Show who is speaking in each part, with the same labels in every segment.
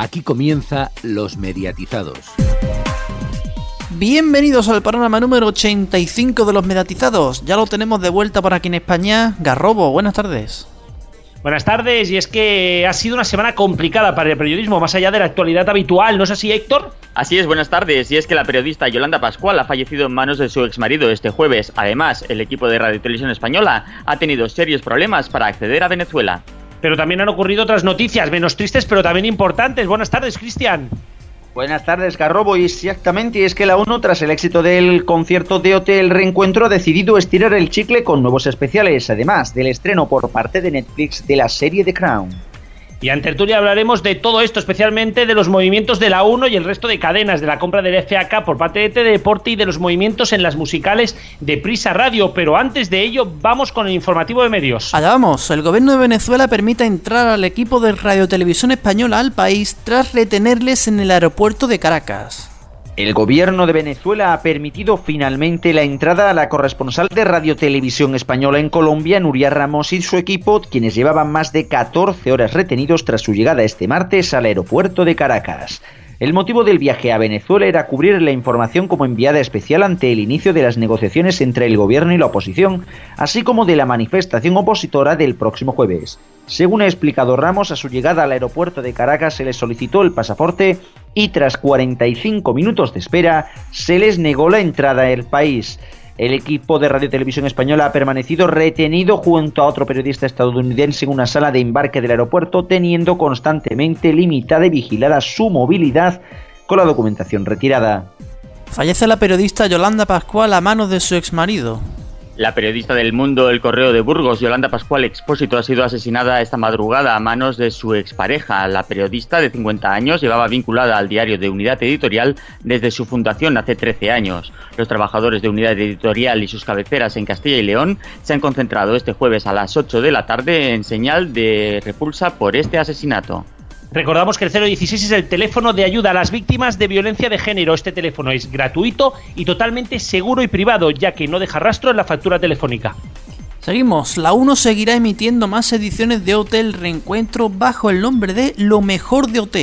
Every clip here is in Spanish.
Speaker 1: Aquí comienza Los Mediatizados.
Speaker 2: Bienvenidos al programa número 85 de Los Mediatizados. Ya lo tenemos de vuelta por aquí en España. Garrobo, buenas tardes.
Speaker 3: Buenas tardes, y es que ha sido una semana complicada para el periodismo, más allá de la actualidad habitual, ¿no es así, Héctor?
Speaker 4: Así es, buenas tardes, y es que la periodista Yolanda Pascual ha fallecido en manos de su exmarido este jueves. Además, el equipo de Radio Televisión Española ha tenido serios problemas para acceder a Venezuela.
Speaker 3: Pero también han ocurrido otras noticias, menos tristes, pero también importantes. Buenas tardes, Cristian.
Speaker 5: Buenas tardes, Garrobo. Y exactamente, es que la ONU, tras el éxito del concierto de Hotel Reencuentro, ha decidido estirar el chicle con nuevos especiales, además del estreno por parte de Netflix de la serie The Crown.
Speaker 3: Y en tertulia hablaremos de todo esto, especialmente de los movimientos de la 1 y el resto de cadenas, de la compra del FAK por parte de TD Deporte y de los movimientos en las musicales de Prisa Radio. Pero antes de ello, vamos con el informativo de medios.
Speaker 2: Allá vamos, el gobierno de Venezuela permite entrar al equipo de Radio Televisión Española al país tras retenerles en el aeropuerto de Caracas.
Speaker 5: El gobierno de Venezuela ha permitido finalmente la entrada a la corresponsal de Radio Televisión Española en Colombia, Nuria Ramos, y su equipo, quienes llevaban más de 14 horas retenidos tras su llegada este martes al aeropuerto de Caracas. El motivo del viaje a Venezuela era cubrir la información como enviada especial ante el inicio de las negociaciones entre el gobierno y la oposición, así como de la manifestación opositora del próximo jueves. Según ha explicado Ramos, a su llegada al aeropuerto de Caracas se les solicitó el pasaporte y tras 45 minutos de espera se les negó la entrada al país. El equipo de Radio Televisión Española ha permanecido retenido junto a otro periodista estadounidense en una sala de embarque del aeropuerto, teniendo constantemente limitada y vigilada su movilidad con la documentación retirada.
Speaker 2: Fallece la periodista Yolanda Pascual a manos de su exmarido.
Speaker 4: La periodista del mundo El Correo de Burgos, Yolanda Pascual Expósito, ha sido asesinada esta madrugada a manos de su expareja. La periodista de 50 años llevaba vinculada al diario de Unidad Editorial desde su fundación hace 13 años. Los trabajadores de Unidad Editorial y sus cabeceras en Castilla y León se han concentrado este jueves a las 8 de la tarde en señal de repulsa por este asesinato.
Speaker 3: Recordamos que el 016 es el teléfono de ayuda a las víctimas de violencia de género. Este teléfono es gratuito y totalmente seguro y privado, ya que no deja rastro en la factura telefónica.
Speaker 2: Seguimos, la 1 seguirá emitiendo más ediciones de Hotel Reencuentro bajo el nombre de Lo mejor de OT.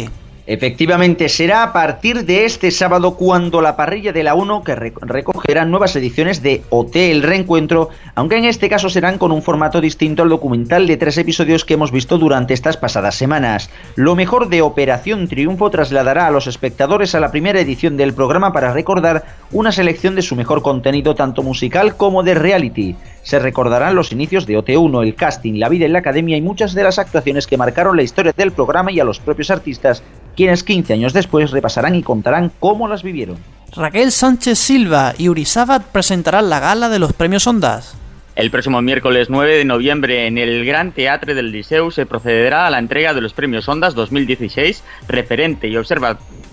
Speaker 5: Efectivamente, será a partir de este sábado cuando la parrilla de la 1 que recogerá nuevas ediciones de Hotel Reencuentro, aunque en este caso serán con un formato distinto al documental de tres episodios que hemos visto durante estas pasadas semanas. Lo mejor de Operación Triunfo trasladará a los espectadores a la primera edición del programa para recordar una selección de su mejor contenido tanto musical como de reality. Se recordarán los inicios de OT1, el casting, la vida en la academia y muchas de las actuaciones que marcaron la historia del programa y a los propios artistas quienes 15 años después repasarán y contarán cómo las vivieron.
Speaker 2: Raquel Sánchez Silva y Uri Sabat presentarán la gala de los premios Ondas.
Speaker 4: El próximo miércoles 9 de noviembre en el Gran Teatre del Liceu se procederá a la entrega de los premios Ondas 2016, referente y,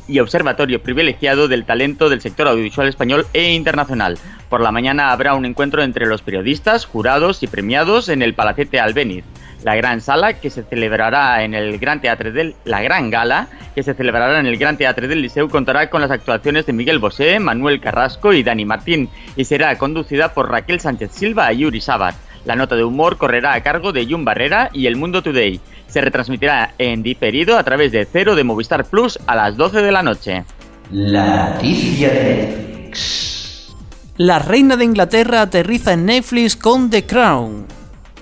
Speaker 4: y observatorio privilegiado del talento del sector audiovisual español e internacional. Por la mañana habrá un encuentro entre los periodistas, jurados y premiados en el Palacete Albéniz la gran sala que se celebrará en el Gran Teatro del la Gran Gala que se celebrará en el Gran Teatro del Liceu contará con las actuaciones de Miguel Bosé, Manuel Carrasco y Dani Martín y será conducida por Raquel Sánchez Silva y Yuri Sabat. La nota de humor correrá a cargo de Jun Barrera y El Mundo Today. Se retransmitirá en diferido a través de Cero de Movistar Plus a las 12 de la noche.
Speaker 5: La noticia de Netflix.
Speaker 2: La reina de Inglaterra aterriza en Netflix con The Crown.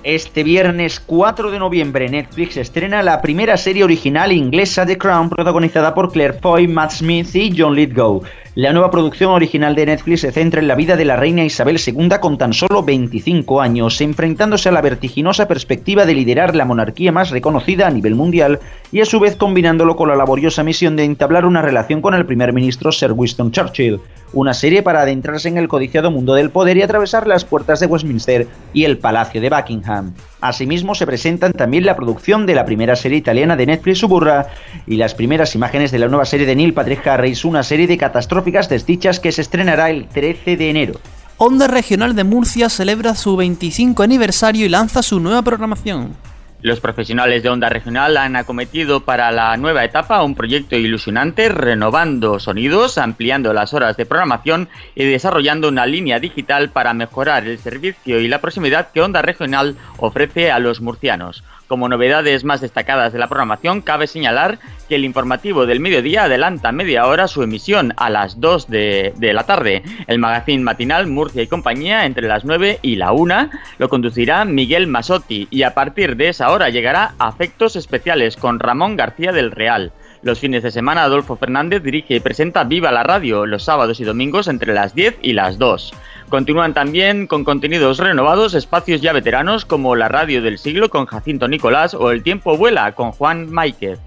Speaker 5: Este viernes 4 de noviembre Netflix estrena la primera serie original inglesa The Crown protagonizada por Claire Foy, Matt Smith y John Lithgow. La nueva producción original de Netflix se centra en la vida de la reina Isabel II con tan solo 25 años, enfrentándose a la vertiginosa perspectiva de liderar la monarquía más reconocida a nivel mundial y a su vez combinándolo con la laboriosa misión de entablar una relación con el primer ministro Sir Winston Churchill. Una serie para adentrarse en el codiciado mundo del poder y atravesar las puertas de Westminster y el Palacio de Buckingham. Asimismo, se presentan también la producción de la primera serie italiana de Netflix Suburra y las primeras imágenes de la nueva serie de Neil Patrick Harris, una serie de catastróficas desdichas que se estrenará el 13 de enero.
Speaker 2: Onda Regional de Murcia celebra su 25 aniversario y lanza su nueva programación.
Speaker 4: Los profesionales de Onda Regional han acometido para la nueva etapa un proyecto ilusionante renovando sonidos, ampliando las horas de programación y desarrollando una línea digital para mejorar el servicio y la proximidad que Onda Regional ofrece a los murcianos. Como novedades más destacadas de la programación, cabe señalar que el informativo del mediodía adelanta media hora su emisión a las 2 de, la tarde. El magazine matinal Murcia y compañía entre las 9 y la 1 lo conducirá Miguel Masotti y a partir de esa hora llegará Afectos Especiales con Ramón García del Real. Los fines de semana Adolfo Fernández dirige y presenta Viva la Radio los sábados y domingos entre las 10 y las 2. Continúan también con contenidos renovados espacios ya veteranos como la Radio del Siglo con Jacinto Nicolás o El Tiempo Vuela con Juan Máiquez.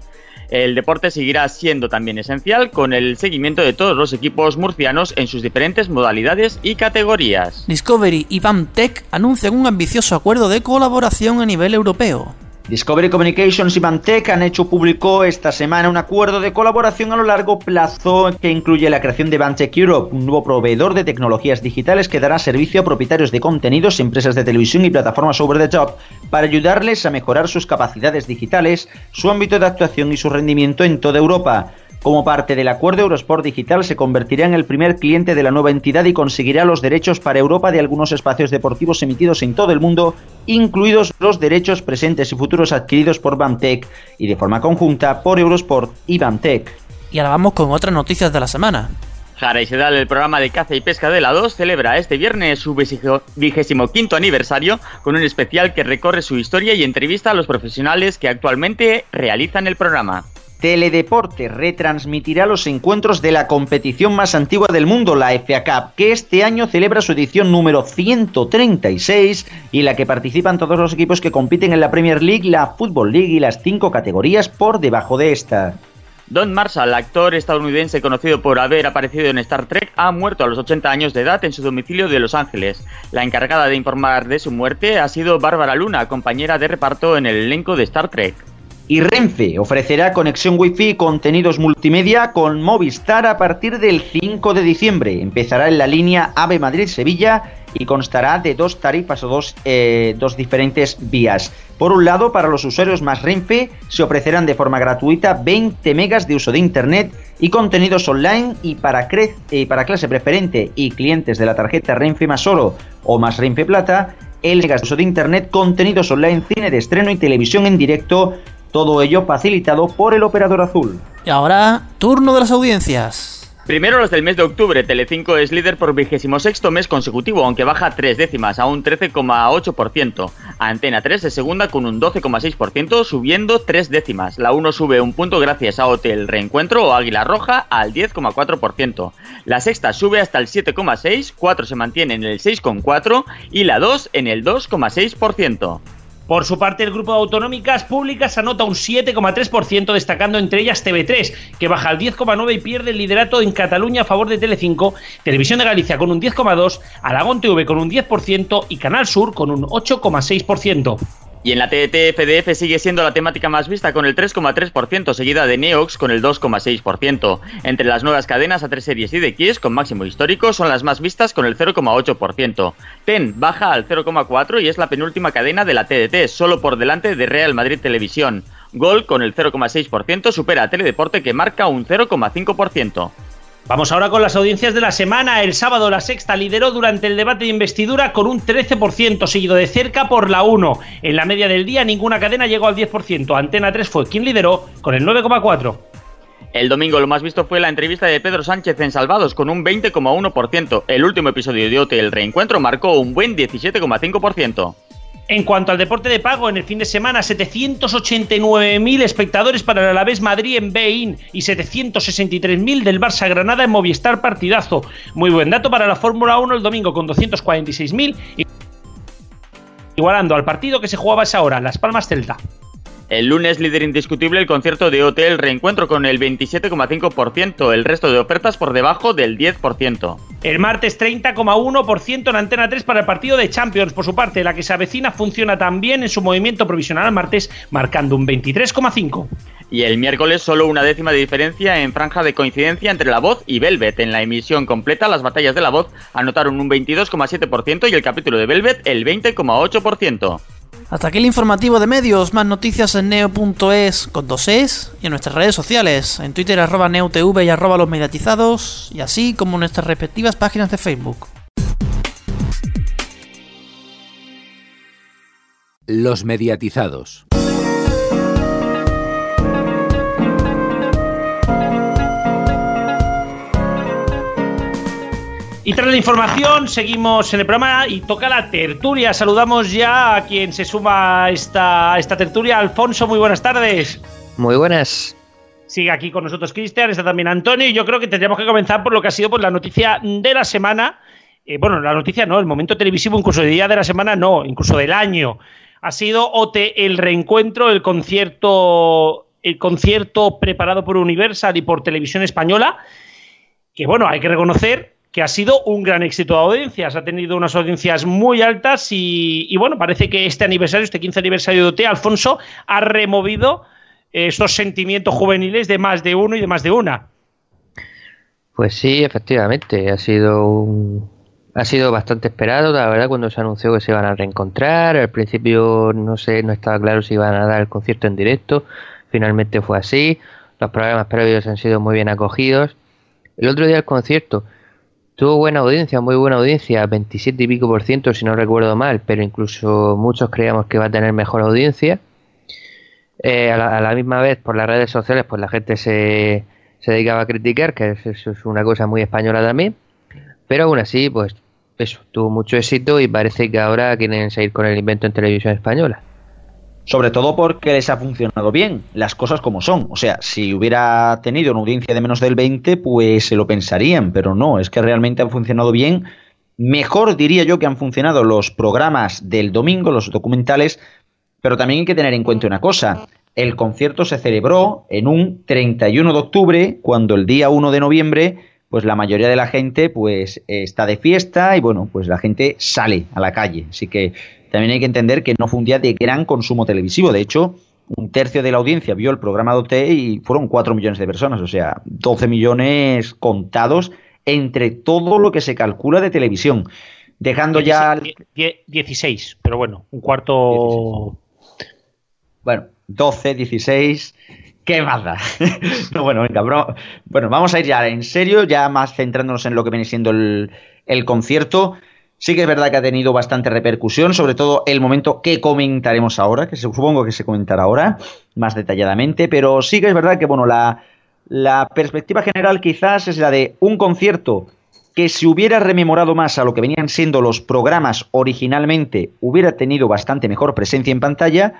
Speaker 4: El deporte seguirá siendo también esencial con el seguimiento de todos los equipos murcianos en sus diferentes modalidades y categorías.
Speaker 2: Discovery y BAMTech anuncian un ambicioso acuerdo de colaboración a nivel europeo.
Speaker 5: Discovery Communications y Bantec han hecho público esta semana un acuerdo de colaboración a lo largo plazo que incluye la creación de Bantec Europe, un nuevo proveedor de tecnologías digitales que dará servicio a propietarios de contenidos, empresas de televisión y plataformas over the top para ayudarles a mejorar sus capacidades digitales, su ámbito de actuación y su rendimiento en toda Europa. Como parte del acuerdo, Eurosport Digital se convertirá en el primer cliente de la nueva entidad y conseguirá los derechos para Europa de algunos espacios deportivos emitidos en todo el mundo, incluidos los derechos presentes y futuros adquiridos por BAMTech y de forma conjunta por Eurosport y BAMTech.
Speaker 2: Y ahora vamos con otras noticias de la semana.
Speaker 4: Jara y Sedal, el programa de caza y pesca de la 2, celebra este viernes su vigésimo quinto aniversario con un especial que recorre su historia y entrevista a los profesionales que actualmente realizan el programa.
Speaker 5: Teledeporte retransmitirá los encuentros de la competición más antigua del mundo, la FA Cup, que este año celebra su edición número 136 y la que participan todos los equipos que compiten en la Premier League, la Football League y las cinco categorías por debajo de esta.
Speaker 4: Don Marshall, actor estadounidense conocido por haber aparecido en Star Trek, ha muerto a los 80 años de edad en su domicilio de Los Ángeles. La encargada de informar de su muerte ha sido Bárbara Luna, compañera de reparto en el elenco de Star Trek.
Speaker 5: Y Renfe ofrecerá conexión Wi-Fi y contenidos multimedia con Movistar a partir del 5 de diciembre. Empezará en la línea AVE Madrid-Sevilla y constará de dos tarifas o dos, eh, dos, diferentes vías. Por un lado, para los usuarios más Renfe se ofrecerán de forma gratuita 20 megas de uso de Internet y contenidos online y para, para clase preferente y clientes de la tarjeta Renfe más oro o más Renfe Plata, el uso de Internet, contenidos online, cine de estreno y televisión en directo todo ello facilitado por el operador azul.
Speaker 2: Y ahora, turno de las audiencias.
Speaker 4: Primero los del mes de octubre. Telecinco es líder por vigésimo sexto mes consecutivo, aunque baja tres décimas a un 13,8%. Antena 3 es segunda con un 12,6%, subiendo tres décimas. La 1 sube un punto gracias a Hotel Reencuentro o Águila Roja al 10,4%. La sexta sube hasta el 7,6%, 4 se mantiene en el 6,4% y la 2 en el 2,6%.
Speaker 3: Por su parte, el grupo de autonómicas públicas anota un 7,3%, destacando entre ellas TV3, que baja al 10,9% y pierde el liderato en Cataluña a favor de Telecinco, Televisión de Galicia con un 10,2%, Aragón TV con un 10% y Canal Sur con un 8,6%.
Speaker 4: Y en la TDT, FDF sigue siendo la temática más vista con el 3,3%, seguida de Neox con el 2,6%. Entre las nuevas cadenas A3 Series y de Kiss con máximo histórico son las más vistas con el 0,8%. TEN baja al 0,4% y es la penúltima cadena de la TDT, solo por delante de Real Madrid Televisión. Gol con el 0,6% supera a Teledeporte que marca un 0,5%.
Speaker 3: Vamos ahora con las audiencias de la semana. El sábado la sexta lideró durante el debate de investidura con un 13%, seguido de cerca por la 1. En la media del día ninguna cadena llegó al 10%. Antena 3 fue quien lideró con el 9,4%.
Speaker 4: El domingo lo más visto fue la entrevista de Pedro Sánchez en Salvados con un 20,1%. El último episodio de OT El Reencuentro marcó un buen 17,5%.
Speaker 3: En cuanto al deporte de pago, en el fin de semana 789.000 espectadores para el Alavés Madrid en Bein y 763.000 del Barça Granada en Movistar Partidazo. Muy buen dato para la Fórmula 1 el domingo con 246.000 igualando al partido que se jugaba esa hora, Las Palmas Celta.
Speaker 4: El lunes líder indiscutible el concierto de Hotel Reencuentro con el 27,5%, el resto de ofertas por debajo del 10%.
Speaker 3: El martes 30,1% en Antena 3 para el partido de Champions. Por su parte, la que se avecina funciona también en su movimiento provisional al martes, marcando un 23,5%.
Speaker 4: Y el miércoles solo una décima de diferencia en franja de coincidencia entre La Voz y Velvet. En la emisión completa, las batallas de La Voz anotaron un 22,7% y el capítulo de Velvet el 20,8%.
Speaker 2: Hasta aquí el informativo de medios, más noticias en neo.es con dos es y en nuestras redes sociales, en Twitter arroba neotv y arroba los mediatizados, y así como en nuestras respectivas páginas de Facebook.
Speaker 1: Los mediatizados.
Speaker 3: Y tras la información, seguimos en el programa y toca la tertulia. Saludamos ya a quien se suma a esta, esta tertulia. Alfonso, muy buenas tardes.
Speaker 6: Muy buenas.
Speaker 3: Sigue aquí con nosotros Cristian, está también Antonio y yo creo que tendríamos que comenzar por lo que ha sido pues, la noticia de la semana. Eh, bueno, la noticia no, el momento televisivo, incluso el día de la semana no, incluso del año. Ha sido OT el reencuentro, el concierto, el concierto preparado por Universal y por Televisión Española. Que bueno, hay que reconocer que ha sido un gran éxito de audiencias. Ha tenido unas audiencias muy altas y, bueno, parece que este aniversario, este 15 aniversario de OT, Alfonso ha removido estos sentimientos juveniles de más de uno y de más de una.
Speaker 6: Pues sí, efectivamente, ha sido ha sido bastante esperado, la verdad, cuando se anunció que se iban a reencontrar. Al principio no sé, no estaba claro si iban a dar el concierto en directo. Finalmente fue así. Los programas previos han sido muy bien acogidos. El otro día el concierto Tuvo buena audiencia, muy buena audiencia, 27 y pico por ciento si no recuerdo mal, pero incluso muchos creíamos que va a tener mejor audiencia. Eh, a, la, misma vez, por las redes sociales, pues la gente se, se dedicaba a criticar, que eso es una cosa muy española también. Pero aún así, pues eso, tuvo mucho éxito y parece que ahora quieren seguir con el invento en televisión española.
Speaker 5: Sobre todo porque les ha funcionado bien, las cosas como son. O sea, si hubiera tenido una audiencia de menos del 20, pues se lo pensarían, pero no, es que realmente han funcionado bien. Mejor diría yo que han funcionado los programas del domingo, los documentales, pero también hay que tener en cuenta una cosa. El concierto se celebró en un 31 de octubre, cuando el día 1 de noviembre, pues la mayoría de la gente pues está de fiesta y bueno, pues la gente sale a la calle. Así que también hay que entender que no fue un día de gran consumo televisivo. De hecho, un tercio de la audiencia vio el programa de y fueron 4 millones de personas, o sea, 12 millones contados entre todo lo que se calcula de televisión. Dejando ya.
Speaker 3: 16, pero bueno, un cuarto.
Speaker 5: Bueno, 12, 16. ¿Qué más da? no, bueno, venga, bro. Bueno, vamos a ir ya en serio, ya más centrándonos en lo que viene siendo el, el concierto. Sí que es verdad que ha tenido bastante repercusión, sobre todo el momento que comentaremos ahora, que supongo que se comentará ahora más detalladamente, pero sí que es verdad que, bueno, la, perspectiva general quizás es la de un concierto que si hubiera rememorado más a lo que venían siendo los programas originalmente, hubiera tenido bastante mejor presencia en pantalla,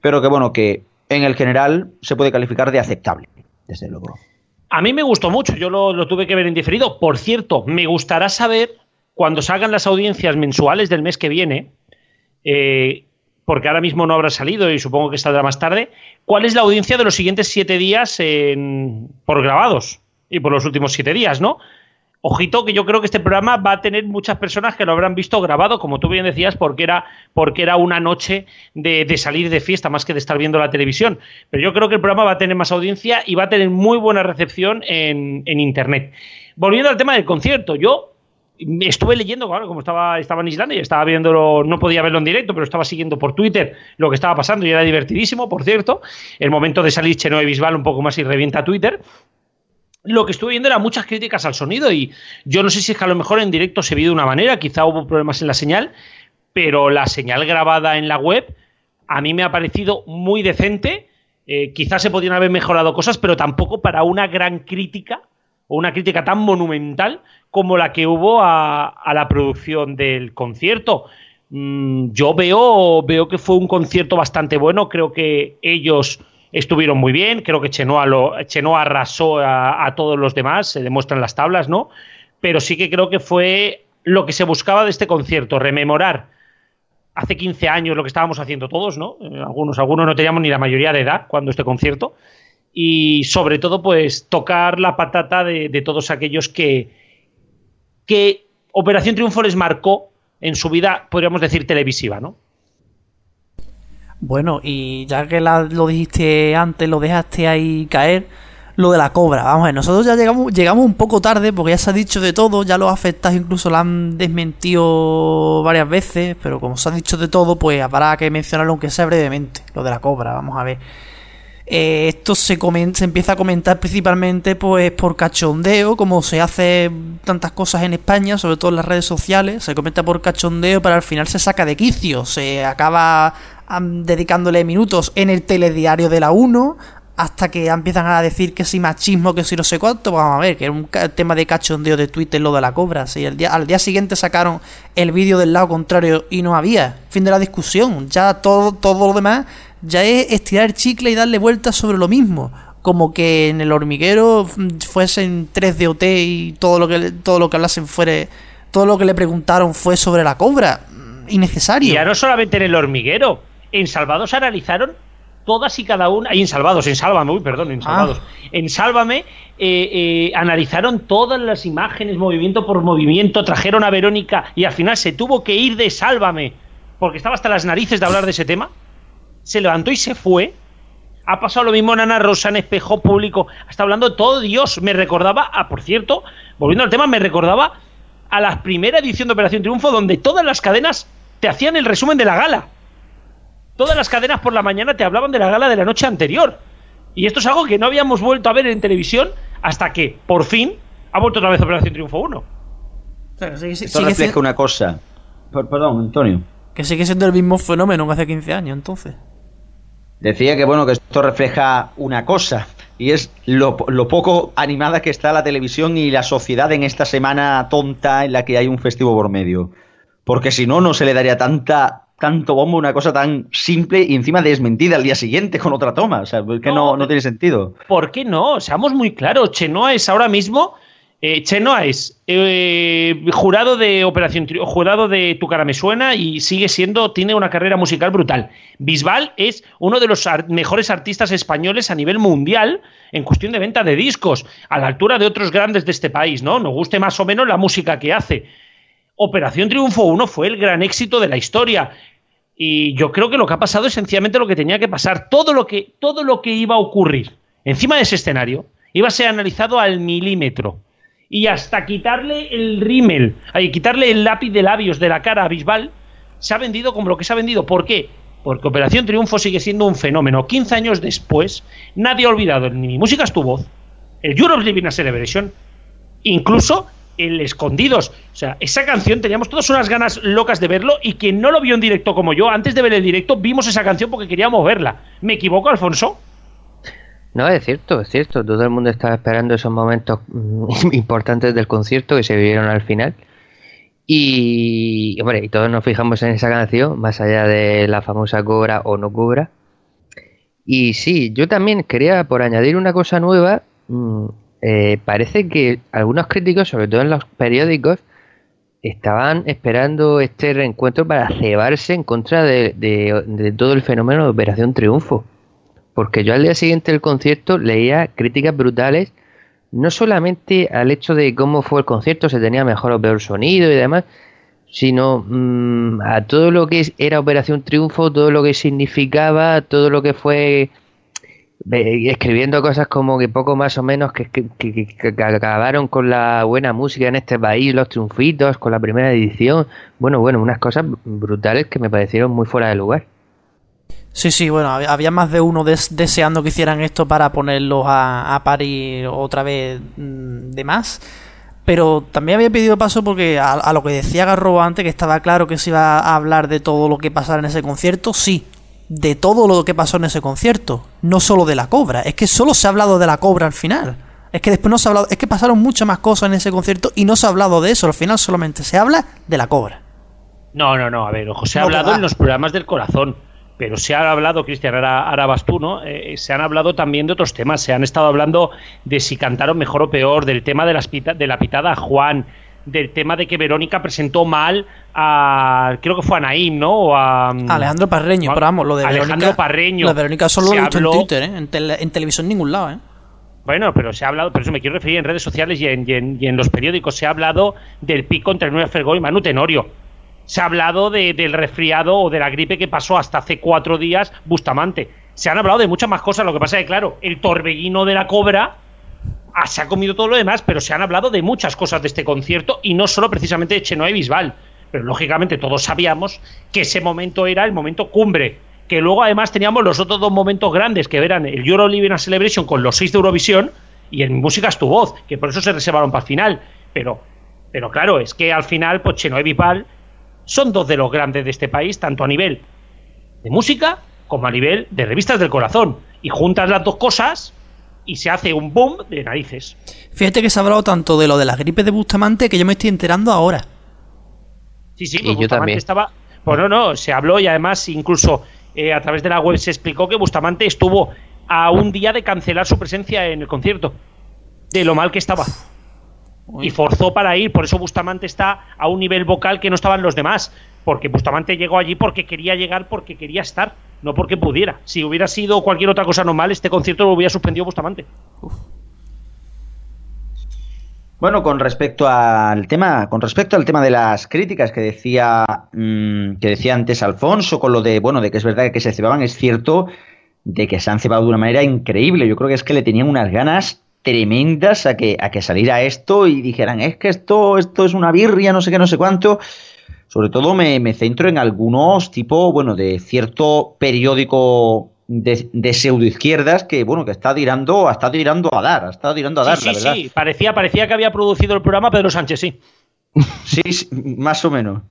Speaker 5: pero que bueno, que en el general se puede calificar de aceptable, desde luego.
Speaker 3: A mí me gustó mucho, yo lo, lo tuve que ver en diferido. Por cierto, me gustará saber cuando salgan las audiencias mensuales del mes que viene, eh, porque ahora mismo no habrá salido y supongo que saldrá más tarde, ¿cuál es la audiencia de los siguientes siete días por grabados? Y por los últimos siete días, ¿no? Ojito que yo creo que este programa va a tener muchas personas que lo habrán visto grabado, como tú bien decías, porque era, porque era una noche de, salir de fiesta más que de estar viendo la televisión. Pero yo creo que el programa va a tener más audiencia y va a tener muy buena recepción en, en Internet. Volviendo al tema del concierto, yo estuve leyendo, claro, como estaba, estaba en Islandia y estaba viéndolo, no podía verlo en directo, pero estaba siguiendo por Twitter lo que estaba pasando y era divertidísimo, por cierto. El momento de salir Chenoe Bisbal un poco más y revienta Twitter. Lo que estuve viendo era muchas críticas al sonido y yo no sé si es que a lo mejor en directo se vio de una manera, quizá hubo problemas en la señal, pero la señal grabada en la web a mí me ha parecido muy decente. Eh, quizás se podrían haber mejorado cosas, pero tampoco para una gran crítica o una crítica tan monumental como la que hubo a, la producción del concierto. Mm, yo veo, veo que fue un concierto bastante bueno, creo que ellos estuvieron muy bien, creo que Chenoa, arrasó a, todos los demás, se demuestran las tablas, ¿no? Pero sí que creo que fue lo que se buscaba de este concierto, rememorar hace 15 años lo que estábamos haciendo todos, ¿no? Eh, algunos, algunos no teníamos ni la mayoría de edad cuando este concierto, y sobre todo pues tocar la patata de, todos aquellos que, que Operación Triunfo les marcó en su vida, podríamos decir, televisiva, ¿no?
Speaker 2: Bueno, y ya que lo dijiste antes, lo dejaste ahí caer, lo de la cobra. Vamos a ver, nosotros ya llegamos, llegamos un poco tarde porque ya se ha dicho de todo, ya los afectados incluso la han desmentido varias veces, pero como se ha dicho de todo, pues habrá que mencionarlo aunque sea brevemente, lo de la cobra. Vamos a ver. Eh, esto se, se empieza a comentar principalmente pues por cachondeo, como se hace tantas cosas en España, sobre todo en las redes sociales, se comenta por cachondeo, pero al final se saca de quicio, se acaba dedicándole minutos en el telediario de la 1, hasta que empiezan a decir que si machismo, que si no sé cuánto, pues vamos a ver, que es un tema de cachondeo de Twitter lo de la cobra. Si el día, al día siguiente sacaron el vídeo del lado contrario y no había. Fin de la discusión. Ya todo, todo lo demás ya es estirar el chicle y darle vueltas sobre lo mismo. Como que en el hormiguero fuesen 3DOT y todo lo que todo lo que hablasen fuera. Todo lo que le preguntaron fue sobre la cobra. Innecesario.
Speaker 3: Y ya no solamente en el hormiguero. En Salvados analizaron todas y cada una, y en Salvados, en Sálvame, uy, perdón, en Salvados, ah. en Sálvame, eh, eh, analizaron todas las imágenes, movimiento por movimiento, trajeron a Verónica y al final se tuvo que ir de Sálvame, porque estaba hasta las narices de hablar de ese tema, se levantó y se fue. Ha pasado lo mismo en Ana Rosa, en Espejo Público, está hablando todo Dios. Me recordaba, ah, por cierto, volviendo al tema, me recordaba a la primera edición de Operación Triunfo, donde todas las cadenas te hacían el resumen de la gala. Todas las cadenas por la mañana te hablaban de la gala de la noche anterior. Y esto es algo que no habíamos vuelto a ver en televisión hasta que, por fin, ha vuelto otra vez Operación Triunfo 1.
Speaker 5: esto refleja una cosa. perdón, Antonio.
Speaker 2: Que sigue siendo el mismo fenómeno que hace 15 años, entonces.
Speaker 5: Decía que bueno, que esto refleja una cosa, y es lo, lo, poco animada que está la televisión y la sociedad en esta semana tonta en la que hay un festivo por medio. Porque si no, no se le daría tanta tanto bombo una cosa tan simple y encima desmentida al día siguiente con otra toma. O sea, que no, no, tiene sentido.
Speaker 3: ¿Por qué no? Seamos muy claros. Chenoa es ahora mismo. Eh, Chenoa es eh, jurado de Operación jurado de Tu cara me suena y sigue siendo, tiene una carrera musical brutal. Bisbal es uno de los mejores artistas españoles a nivel mundial en cuestión de venta de discos, a la altura de otros grandes de este país, ¿no? Nos guste más o menos la música que hace. Operación Triunfo 1 fue el gran éxito de la historia. Y yo creo que lo que ha pasado es sencillamente lo que tenía que pasar. Todo lo que, todo lo que iba a ocurrir encima de ese escenario iba a ser analizado al milímetro. Y hasta quitarle el rímel, quitarle el lápiz de labios de la cara a Bisbal, se ha vendido como lo que se ha vendido. ¿Por qué? Porque Operación Triunfo sigue siendo un fenómeno. 15 años después, nadie ha olvidado ni mi música es tu voz, el Europe Living a Celebration, incluso el Escondidos. O sea, esa canción teníamos todas unas ganas locas de verlo y quien no lo vio en directo como yo, antes de ver el directo, vimos esa canción porque queríamos verla. ¿Me equivoco, Alfonso?
Speaker 6: No, es cierto, es cierto. Todo el mundo estaba esperando esos momentos mm, importantes del concierto que se vivieron al final. Y, hombre, y todos nos fijamos en esa canción, más allá de la famosa cobra o no cobra. Y sí, yo también quería, por añadir una cosa nueva, mm, eh, parece que algunos críticos, sobre todo en los periódicos, estaban esperando este reencuentro para cebarse en contra de, todo el fenómeno de Operación Triunfo. Porque yo al día siguiente del concierto leía críticas brutales, no solamente al hecho de cómo fue el concierto, se tenía mejor o peor sonido y demás, sino mm, a todo lo que era Operación Triunfo, todo lo que significaba, todo lo que fue escribiendo cosas como que poco más o menos que, acabaron con la buena música en este país, los triunfitos, con la primera edición. Bueno, bueno, unas cosas brutales que me parecieron muy fuera de lugar.
Speaker 2: Sí, sí, bueno, había más de uno deseando que hicieran esto para ponerlos a, a parir otra vez mm, de más. Pero también había pedido paso porque a, a, lo que decía Garrobo antes, que estaba claro que se iba a hablar de todo lo que pasara en ese concierto, sí, de todo lo que pasó en ese concierto, no solo de la cobra, es que solo se ha hablado de la cobra al final. Es que después no se ha hablado, es que pasaron muchas más cosas en ese concierto y no se ha hablado de eso, al final solamente se habla de la cobra.
Speaker 3: No, no, no, a ver, ojo, se ha hablado en los programas del corazón, pero se ha hablado, Cristian, ahora, vas tú, ¿no? Eh, se han hablado también de otros temas, se han estado hablando de si cantaron mejor o peor, del tema de, las de la pitada a Juan, del tema de que Verónica presentó mal a. Creo que fue a Naim, ¿no? O a.
Speaker 2: Mm, Alejandro Parreño, pero vamos, lo de
Speaker 3: Alejandro. Parreño.
Speaker 2: Lo de Verónica solo lo he visto en Twitter, ¿eh? En, televisión en ningún lado, ¿eh?
Speaker 3: Bueno, pero se ha hablado, pero eso me quiero referir en redes sociales y en, y en, los periódicos, se ha hablado del pico entre Nueva Fergó y Manu Tenorio. Se ha hablado del resfriado o de la gripe que pasó hasta hace cuatro días Bustamante. Se han hablado de muchas más cosas, lo que pasa es que, claro, el torbellino de la cobra se ha comido todo lo demás, pero se han hablado de muchas cosas de este concierto y no solo precisamente de Chenoa y Bisbal. Pero lógicamente todos sabíamos que ese momento era el momento cumbre. Que luego además teníamos los otros dos momentos grandes, que eran el Euro Living Celebration con los seis de Eurovisión y en Música es tu voz, que por eso se reservaron para el final. Pero, pero claro, es que al final, pues Chenoa y Bisbal son dos de los grandes de este país, tanto a nivel de música como a nivel de revistas del corazón. Y juntas las dos cosas y se hace un boom de narices.
Speaker 2: Fíjate que se ha hablado tanto de lo de las gripes de Bustamante que yo me estoy enterando ahora.
Speaker 3: Sí, sí,
Speaker 6: Y
Speaker 3: pues
Speaker 6: yo
Speaker 3: Bustamante
Speaker 6: también.
Speaker 3: estaba. Pues no, no, se habló y además incluso eh, a través de la web se explicó que Bustamante estuvo a un día de cancelar su presencia en el concierto. De lo mal que estaba. Y forzó para ir, por eso Bustamante está a un nivel vocal que no estaban los demás. Porque Bustamante llegó allí porque quería llegar, porque quería estar, no porque pudiera. Si hubiera sido cualquier otra cosa normal, este concierto lo hubiera suspendido Bustamante.
Speaker 5: Bueno, con respecto al tema, con respecto al tema de las críticas que decía mm, que decía antes Alfonso, con lo de bueno, de que es verdad que se cebaban, es cierto de que se han cebado de una manera increíble. Yo creo que es que le tenían unas ganas tremendas a que, a que saliera esto y dijeran, es que esto, esto es una birria, no sé qué, no sé cuánto. Sobre todo me, me centro en algunos tipo, bueno, de cierto periódico de, de pseudoizquierdas que, bueno, que está tirando, ha estado tirando a dar, ha estado tirando a dar,
Speaker 3: sí,
Speaker 5: la
Speaker 3: sí,
Speaker 5: verdad.
Speaker 3: sí. Parecía, parecía que había producido el programa Pedro Sánchez, sí.
Speaker 5: Sí, sí, más o menos.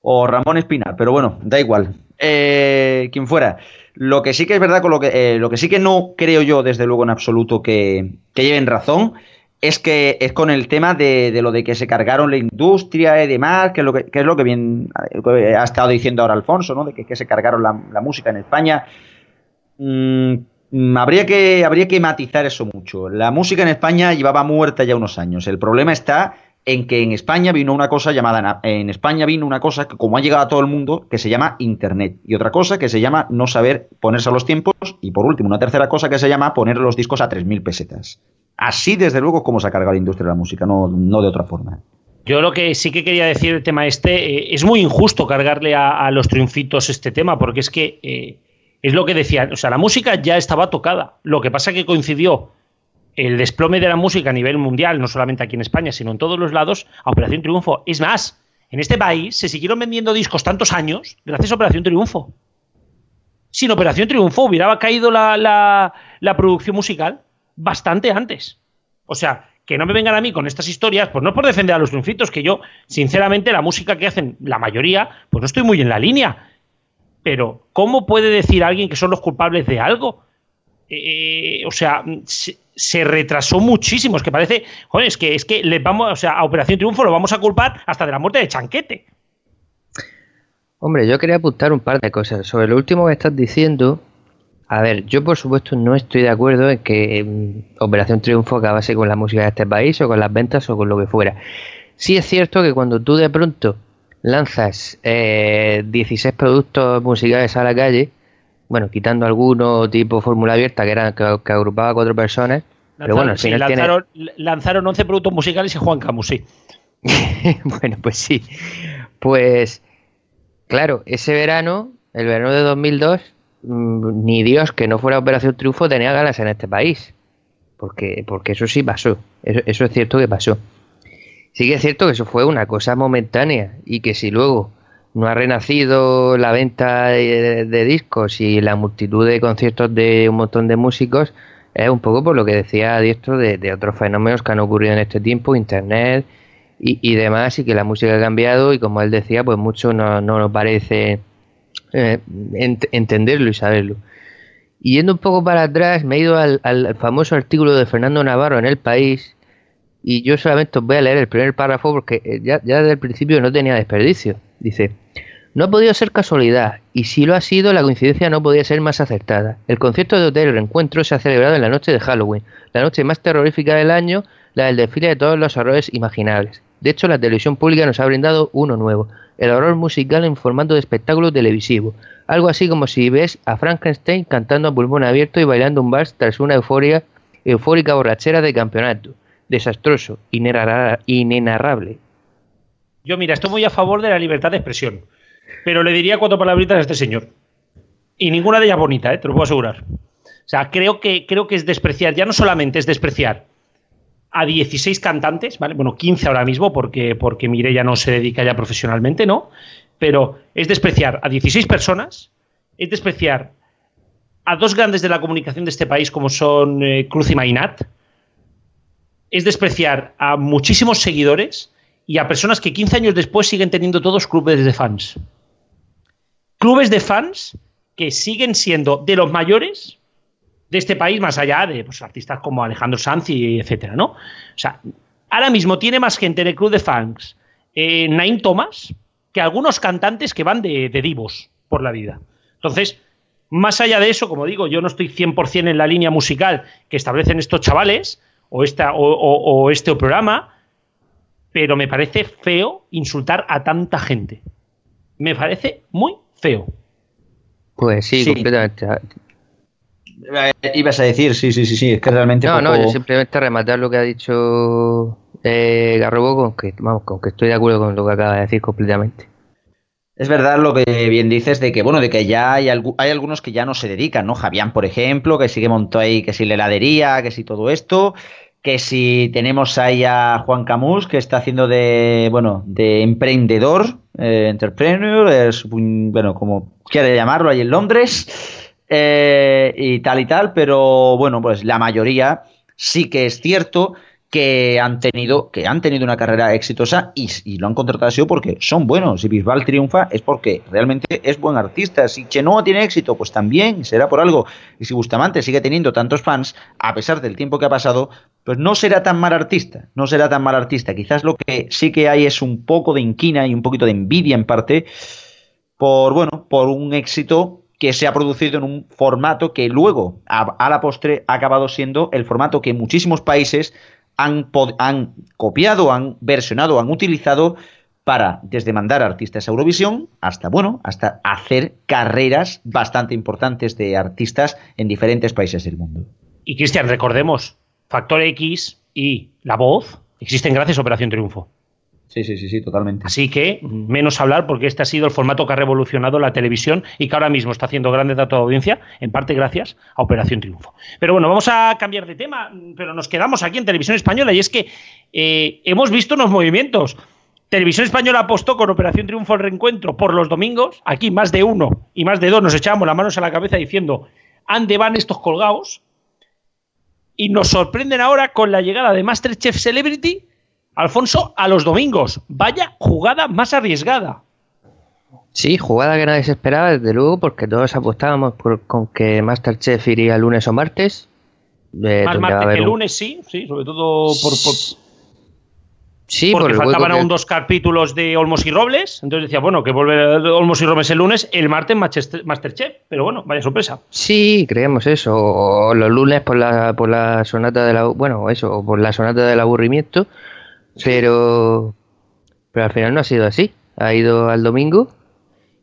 Speaker 5: O Ramón Espinar, pero bueno, da igual. Eh, quien fuera. Lo que sí que es verdad, con lo que, eh, lo que sí que no creo yo, desde luego, en absoluto, que, que lleven razón, es que es con el tema de, lo de que se cargaron la industria y demás, que es lo que, bien ha estado diciendo ahora Alfonso, ¿no? De que, se cargaron la, música en España. Mm, mm, habría, que, habría que matizar eso mucho. La música en España llevaba muerta ya unos años. El problema está en que en España vino una cosa llamada en España vino una cosa que como ha llegado a todo el mundo que se llama internet y otra cosa que se llama no saber ponerse a los tiempos y por último una tercera cosa que se llama poner los discos a 3.000 pesetas. Así desde luego como se ha cargado la industria de la música, no, no de otra forma.
Speaker 3: Yo lo que sí que quería decir el tema este, eh, es muy injusto cargarle a, los triunfitos este tema, porque es que eh, es lo que decían, o sea, la música ya estaba tocada. Lo que pasa que coincidió el desplome de la música a nivel mundial, no solamente aquí en España, sino en todos los lados, a Operación Triunfo. Es más, en este país se siguieron vendiendo discos tantos años gracias a Operación Triunfo. Sin Operación Triunfo hubiera caído la- la producción musical bastante antes. O sea, que no me vengan a mí con estas historias, pues no por defender a los triunfitos, que yo, sinceramente, la música que hacen la mayoría, pues no estoy muy en la línea. Pero, ¿cómo puede decir alguien que son los culpables de algo? Eh, o sea, se, retrasó muchísimo. Es que parece, joder, es que, es que le vamos, o sea, a Operación Triunfo lo vamos a culpar hasta de la muerte de Chanquete.
Speaker 6: Hombre, yo quería apuntar un par de cosas. Sobre lo último que estás diciendo, a ver, yo por supuesto no estoy de acuerdo en que mm, Operación Triunfo acabase con la música de este país o con las ventas o con lo que fuera. Sí es cierto que cuando tú de pronto lanzas eh, 16 productos musicales a la calle, bueno, quitando alguno tipo fórmula abierta que, era, que, que agrupaba cuatro personas, pero bueno, al
Speaker 3: sí,
Speaker 6: final tiene...
Speaker 3: lanzaron, lanzaron 11 productos musicales y Juan Camus, sí.
Speaker 6: bueno, pues sí. Pues, claro, ese verano, el verano de 2002, mm, ni Dios que no fuera Operación Triunfo tenía ganas en este país. Porque, porque eso sí pasó. Eso, es cierto que pasó. Sí que es cierto que eso fue una cosa momentánea y que si luego no ha renacido la venta de, discos y la multitud de conciertos de un montón de músicos, es un poco por lo que decía Diestro de, otros fenómenos que han ocurrido en este tiempo, Internet y, y demás, y que la música ha cambiado y como él decía, pues mucho no, no nos parece eh, ent- entenderlo y saberlo. Y yendo un poco para atrás, me he ido al, al famoso artículo de Fernando Navarro en El País, y yo solamente os voy a leer el primer párrafo porque eh, ya, ya desde el principio no tenía desperdicio. Dice, no ha podido ser casualidad, y si lo ha sido, la coincidencia no podía ser más acertada. El concierto de Hotel Reencuentro se ha celebrado en la noche de Halloween, la noche más terrorífica del año, la del desfile de todos los horrores imaginables. De hecho, la televisión pública nos ha brindado uno nuevo, el horror musical en formato de espectáculo televisivo. Algo así como si ves a Frankenstein cantando a pulmón abierto y bailando un vals tras una euforia, eufórica borrachera de campeonato. Desastroso, inenarra- inenarrable.
Speaker 3: Yo, mira, estoy muy a favor de la libertad de expresión. Pero le diría cuatro palabritas a este señor. Y ninguna de ellas bonita, ¿eh? te lo puedo asegurar. O sea, creo que, creo que es despreciar, ya no solamente es despreciar a 16 cantantes, ¿vale? Bueno, 15 ahora mismo, porque, porque Mireia no se dedica ya profesionalmente, ¿no? Pero es despreciar a 16 personas, es despreciar a dos grandes de la comunicación de este país, como son eh, Cruz y Mainat, es despreciar a muchísimos seguidores y a personas que 15 años después siguen teniendo todos clubes de fans. Clubes de fans que siguen siendo de los mayores de este país, más allá de pues, artistas como Alejandro Sanz y etcétera, ¿no? O sea, ahora mismo tiene más gente en el club de fans eh, Naim Thomas que algunos cantantes que van de, divos por la vida. Entonces, más allá de eso, como digo, yo no estoy 100% en la línea musical que establecen estos chavales o, esta, o este programa, pero me parece feo insultar a tanta gente. Me parece muy feo.
Speaker 6: Pues sí, completamente.
Speaker 5: Eh, ibas a decir, sí, sí, sí, sí, es que realmente.
Speaker 6: No, no, yo simplemente rematar lo que ha dicho eh, Garrobo, con que, vamos, con que estoy de acuerdo con lo que acaba de decir completamente.
Speaker 5: Es verdad lo que bien dices de que, bueno, de que ya hay, hay algunos que ya no se dedican, ¿no? Javián, por ejemplo, que sigue montó ahí, que si la heladería, que si todo esto, que si tenemos ahí a Juan Camus, que está haciendo de, bueno, de emprendedor, eh, entrepreneur, es, bueno, como quiere llamarlo, ahí en Londres, eh, y tal y tal, pero bueno, pues la mayoría sí que es cierto que han tenido, que han tenido una carrera exitosa y, lo han contratado así porque son buenos. Si Bisbal triunfa es porque realmente es buen artista. Si Chenoa tiene éxito, pues también será por algo. Y si Bustamante sigue teniendo tantos fans, a pesar del tiempo que ha pasado, pues no será tan mal artista. No será tan mal artista. Quizás lo que sí que hay es un poco de inquina y un poquito de envidia en parte por, bueno, por un éxito que se ha producido en un formato que luego, a, la postre, ha acabado siendo el formato que muchísimos países han, han copiado, han versionado, han utilizado para desde mandar artistas a Eurovisión hasta, bueno, hasta hacer carreras bastante importantes de artistas en diferentes países del mundo.
Speaker 3: Y Cristian, recordemos, Factor X y La Voz existen gracias a Operación Triunfo.
Speaker 5: Sí, sí, sí, sí, totalmente.
Speaker 3: Así que menos hablar porque este ha sido el formato que ha revolucionado la televisión y que ahora mismo está haciendo grandes datos de audiencia, en parte gracias a Operación Triunfo. Pero bueno, vamos a cambiar de tema, pero nos quedamos aquí en Televisión Española y es que eh, hemos visto unos movimientos. Televisión Española apostó con Operación Triunfo el reencuentro por los domingos. Aquí más de uno y más de dos nos echábamos las manos a la cabeza diciendo, ¿ande van estos colgados? Y nos sorprenden ahora con la llegada de Masterchef Celebrity Alfonso, a los domingos. Vaya jugada más arriesgada.
Speaker 6: Sí, jugada que nadie se esperaba, desde luego, porque todos apostábamos por, con que Masterchef iría lunes o martes.
Speaker 3: Eh, más martes que lunes, sí, sí, sobre todo por, Sí, porque faltaban aún dos capítulos de Olmos y Robles. Entonces decía, bueno, que vuelve Olmos y Robles el lunes, el martes Masterchef. Pero bueno, vaya sorpresa.
Speaker 6: Sí, creemos eso. O los lunes por la, por la sonata de la. Bueno, eso, por la sonata del aburrimiento. Pero, pero al final no ha sido así. Ha ido al domingo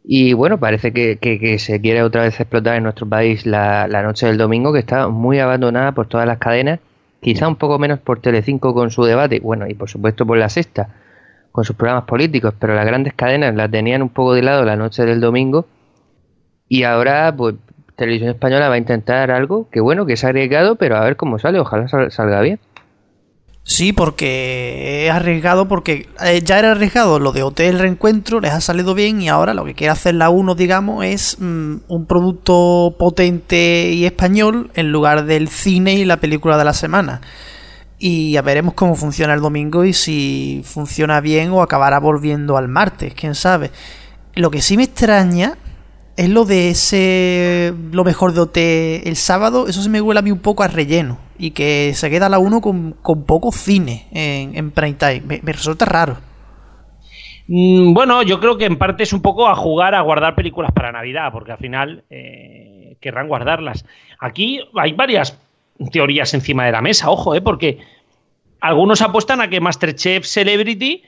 Speaker 6: y bueno, parece que, se quiere otra vez explotar en nuestro país la, noche del domingo, que está muy abandonada por todas las cadenas, quizá un poco menos por Telecinco con su debate, bueno, y por supuesto por la sexta, con sus programas políticos, pero las grandes cadenas la tenían un poco de lado la noche del domingo. Y ahora, pues, Televisión Española va a intentar algo que bueno, que ha arriesgado, pero a ver cómo sale, ojalá salga bien.
Speaker 2: Sí, porque es arriesgado, porque eh, ya era arriesgado lo de Hotel Reencuentro, les ha salido bien y ahora lo que quiere hacer la 1, digamos, es mm, un producto potente y español en lugar del cine y la película de la semana. Y ya veremos cómo funciona el domingo y si funciona bien o acabará volviendo al martes, quién sabe. Lo que sí me extraña es lo de ese lo mejor de OT el sábado, eso se me huele a mí un poco a relleno y que se queda la 1 con, poco cine en, en prime time. Me, resulta raro.
Speaker 3: Mm, bueno, yo creo que en parte es un poco a jugar a guardar películas para Navidad, porque al final eh, querrán guardarlas. Aquí hay varias teorías encima de la mesa, ojo, eh, porque algunos apuestan a que Masterchef Celebrity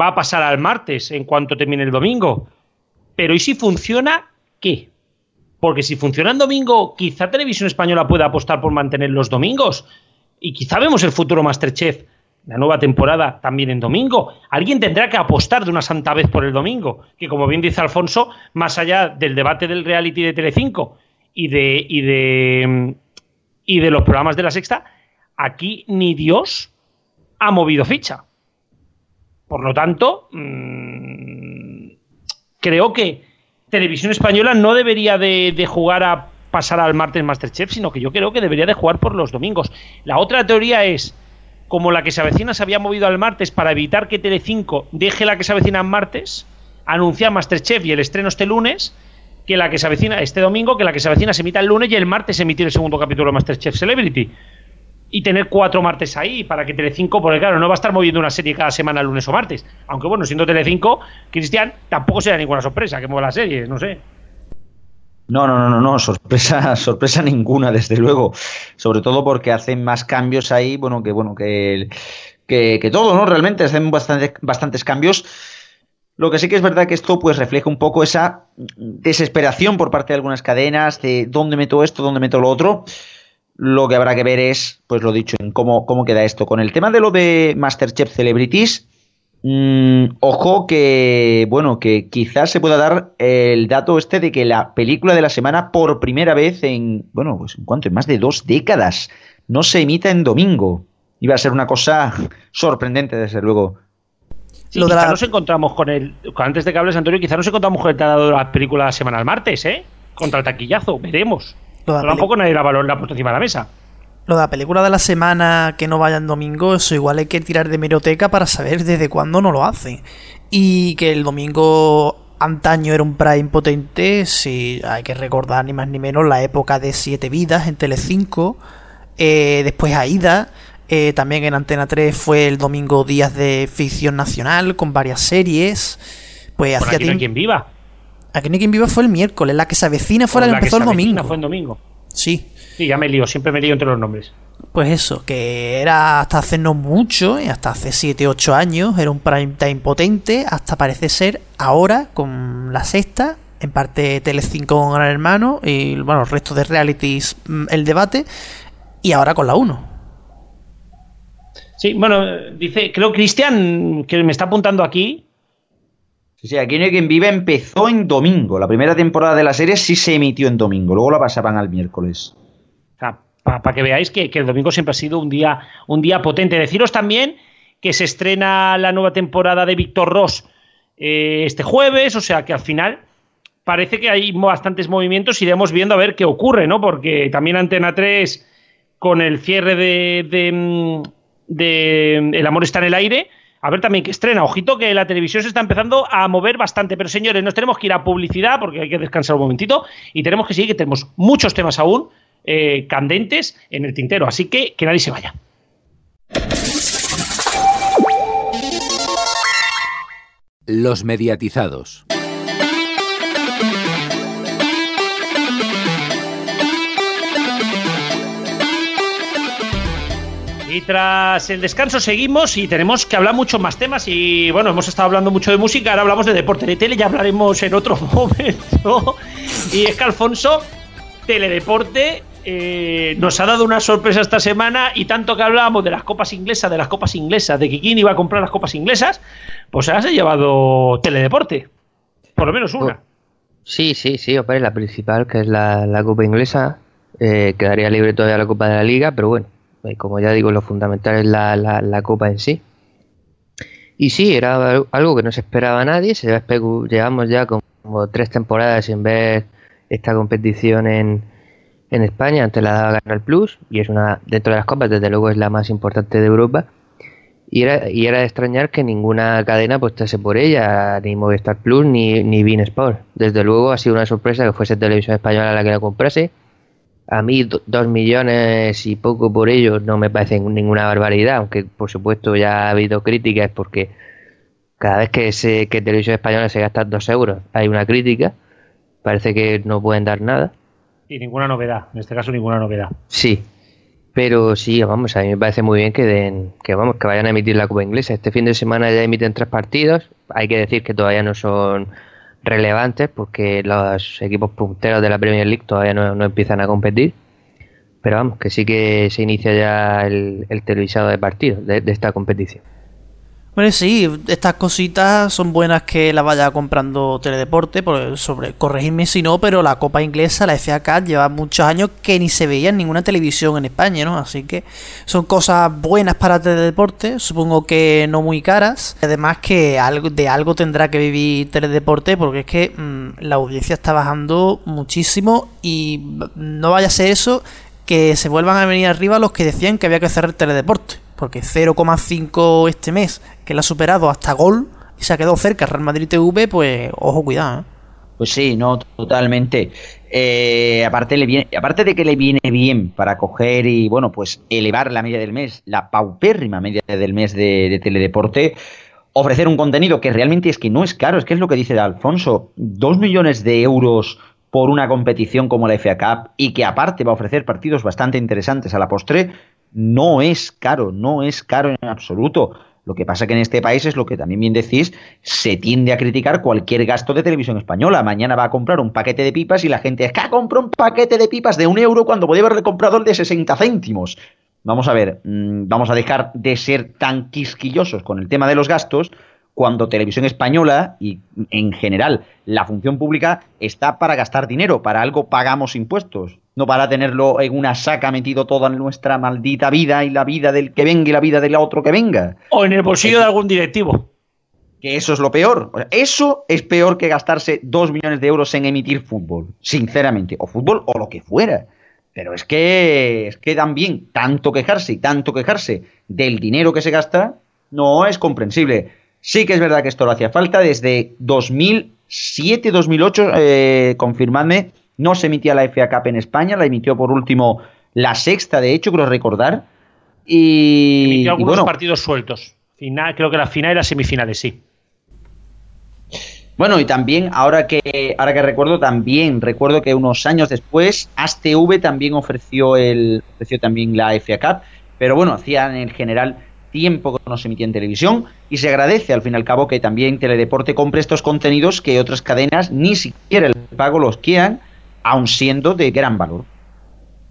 Speaker 3: va a pasar al martes en cuanto termine el domingo. Pero ¿y si funciona qué? Porque si funciona en domingo, quizá Televisión Española pueda apostar por mantener los domingos. Y quizá vemos el futuro Masterchef, la nueva temporada, también en domingo. Alguien tendrá que apostar de una santa vez por el domingo. Que como bien dice Alfonso, más allá del debate del reality de Telecinco y de, y de, y de los programas de la sexta, aquí ni Dios ha movido ficha. Por lo tanto, mmm, creo que Televisión Española no debería de, jugar a pasar al martes Masterchef, sino que yo creo que debería de jugar por los domingos. La otra teoría es, como la que se avecina se había movido al martes para evitar que Telecinco deje la que se avecina en martes, anuncia Masterchef y el estreno este lunes, que la que se avecina este domingo, que la que se avecina se emita el lunes y el martes emitir el segundo capítulo de Masterchef Celebrity. Y tener cuatro martes ahí para que Telecinco, porque claro, no va a estar moviendo una serie cada semana lunes o martes. Aunque bueno, siendo Telecinco, Cristian, tampoco será ninguna sorpresa que mueva la serie, no sé.
Speaker 5: No, no, no, no, no, sorpresa, sorpresa ninguna, desde luego. Sobre todo porque hacen más cambios ahí, bueno, que bueno, que, que, que todo, ¿no? Realmente hacen bastantes, bastantes cambios. Lo que sí que es verdad que esto pues refleja un poco esa desesperación por parte de algunas cadenas de dónde meto esto, dónde meto lo otro. Lo que habrá que ver es, pues lo dicho, en cómo, cómo queda esto. Con el tema de lo de Masterchef Celebrities, mmm, ojo que, bueno, que quizás se pueda dar el dato este de que la película de la semana por primera vez en, bueno, pues en cuanto, en más de dos décadas, no se emita en domingo. Iba a ser una cosa sorprendente, desde luego.
Speaker 3: Sí, lo de la... nos encontramos con el. Antes de que hables, Antonio, quizá nos encontramos con el dado de la película semana al martes, ¿eh? Contra el taquillazo, veremos. Pero tampoco nadie la valor la ha puesto encima de la mesa.
Speaker 2: Lo de la película de la semana que no vaya en domingo, eso igual hay que tirar de meroteca para saber desde cuándo no lo hacen. Y que el domingo antaño era un prime potente, si hay que recordar ni más ni menos la época de Siete Vidas en Telecinco, eh, después Aida, eh, también en Antena 3 fue el domingo días de ficción nacional con varias series. Pues
Speaker 3: hacía aquí no hay quien viva.
Speaker 2: Aquí quien viva fue el miércoles, la que se avecina fue la que empezó el domingo.
Speaker 3: Fue el domingo.
Speaker 2: Sí.
Speaker 3: Sí, ya me lío, siempre me lío entre los nombres.
Speaker 2: Pues eso, que era hasta hace no mucho, y hasta hace 7, 8 años, era un prime time potente, hasta parece ser ahora con la sexta, en parte Telecinco con Gran Hermano, y bueno, el resto de realities, mm, el debate, y ahora con la 1.
Speaker 3: Sí, bueno, dice, creo Cristian, que me está apuntando aquí.
Speaker 5: Sí, sí, aquí no hay quien vive empezó en domingo. La primera temporada de la serie sí se emitió en domingo, luego la pasaban al miércoles.
Speaker 3: Para que veáis que, que, el domingo siempre ha sido un día, un día potente. Deciros también que se estrena la nueva temporada de Víctor Ross eh, este jueves, o sea que al final parece que hay bastantes movimientos, iremos viendo a ver qué ocurre, ¿no? Porque también Antena 3, con el cierre de mm, de El amor está en el aire. A ver también qué estrena. Ojito que la televisión se está empezando a mover bastante. Pero señores, nos tenemos que ir a publicidad porque hay que descansar un momentito. Y tenemos que seguir, que tenemos muchos temas aún eh, candentes en el tintero. Así que que nadie se vaya.
Speaker 1: Los mediatizados.
Speaker 3: Y tras el descanso seguimos y tenemos que hablar mucho más temas. Y bueno, hemos estado hablando mucho de música, ahora hablamos de deporte de tele, ya hablaremos en otro momento. Y es que Alfonso, Teledeporte, eh, nos ha dado una sorpresa esta semana y tanto que hablábamos de las copas inglesas, de las copas inglesas, de que quién iba a comprar las copas inglesas, pues ahora se ha llevado Teledeporte. Por lo menos una.
Speaker 6: Sí, sí, sí, la principal, que es la, la copa inglesa. Eh, quedaría libre todavía la copa de la liga, pero bueno, como ya digo, lo fundamental es la, la, copa en sí. Y sí, era algo que no se esperaba a nadie. Se llevamos ya como tres temporadas sin ver esta competición en, en España. Antes la daba Canal Plus y es una, dentro de las copas, desde luego es la más importante de Europa. Y era, y era de extrañar que ninguna cadena apostase por ella, ni Movistar Plus ni, ni Bean Sport. Desde luego ha sido una sorpresa que fuese Televisión Española la que la comprase a mí dos millones y poco por ello no me parece ninguna barbaridad, aunque por supuesto ya ha habido críticas porque cada vez que, se, que Televisión Española se gasta dos euros hay una crítica, parece que no pueden dar nada.
Speaker 3: Y ninguna novedad, en este caso ninguna novedad.
Speaker 6: Sí, pero sí, vamos, a mí me parece muy bien que den, que vamos, que vayan a emitir la Copa Inglesa. Este fin de semana ya emiten tres partidos, hay que decir que todavía no son relevantes porque los equipos punteros de la Premier League todavía no, empiezan a competir. Pero vamos, que sí que se inicia ya el, televisado de partidos de esta competición.
Speaker 2: Bueno, sí, estas cositas son buenas que la vaya comprando Teledeporte, por, sobre, corregirme si no, pero la Copa Inglesa, la FA lleva muchos años que ni se veía en ninguna televisión en España, ¿no? Así que son cosas buenas para Teledeporte, supongo que no muy caras. Además que de algo tendrá que vivir Teledeporte, porque es que mmm, la audiencia está bajando muchísimo y no vaya a ser eso que se vuelvan a venir arriba los que decían que había que cerrar Teledeporte porque 0,5 este mes, que la ha superado hasta gol y se ha quedado cerca Real Madrid TV, pues ojo, cuidado. ¿eh?
Speaker 5: Pues sí, no, totalmente. Eh, aparte, le viene, aparte de que le viene bien para coger y, bueno, pues elevar la media del mes, la paupérrima media del mes de, de teledeporte, ofrecer un contenido que realmente es que no es caro, es que es lo que dice Alfonso, dos millones de euros por una competición como la FA Cup y que aparte va a ofrecer partidos bastante interesantes a la postre, no es caro, no es caro en absoluto. Lo que pasa que en este país es lo que también bien decís, se tiende a criticar cualquier gasto de televisión española. Mañana va a comprar un paquete de pipas y la gente es que compró un paquete de pipas de un euro cuando podía haberle comprado el de 60 céntimos. Vamos a ver, mm, vamos a dejar de ser tan quisquillosos con el tema de los gastos cuando Televisión Española y en general la función pública está para gastar dinero, para algo pagamos impuestos, no para tenerlo en una saca metido toda nuestra maldita vida y la vida del que venga y la vida del otro que venga.
Speaker 3: O en el bolsillo de algún directivo.
Speaker 5: Que eso es lo peor. Eso es peor que gastarse dos millones de euros en emitir fútbol, sinceramente, o fútbol o lo que fuera. Pero es que, es que también tanto quejarse y tanto quejarse del dinero que se gasta no es comprensible. Sí que es verdad que esto lo hacía falta desde 2007, 2008, eh, confirmadme, no se emitía la FA Cup en España, la emitió por último la sexta, de hecho, creo recordar. Y,
Speaker 3: Emitió algunos
Speaker 5: y bueno,
Speaker 3: partidos sueltos. Final, creo que la final y las semifinales, sí.
Speaker 5: Bueno, y también, ahora que, ahora que recuerdo, también recuerdo que unos años después, ASTV también ofreció, el, ofreció también la FA Cup, pero bueno, hacían en general tiempo que no se emitía en televisión y se agradece al fin y al cabo que también Teledeporte compre estos contenidos que otras cadenas ni siquiera el pago los quieran, aun siendo de gran valor.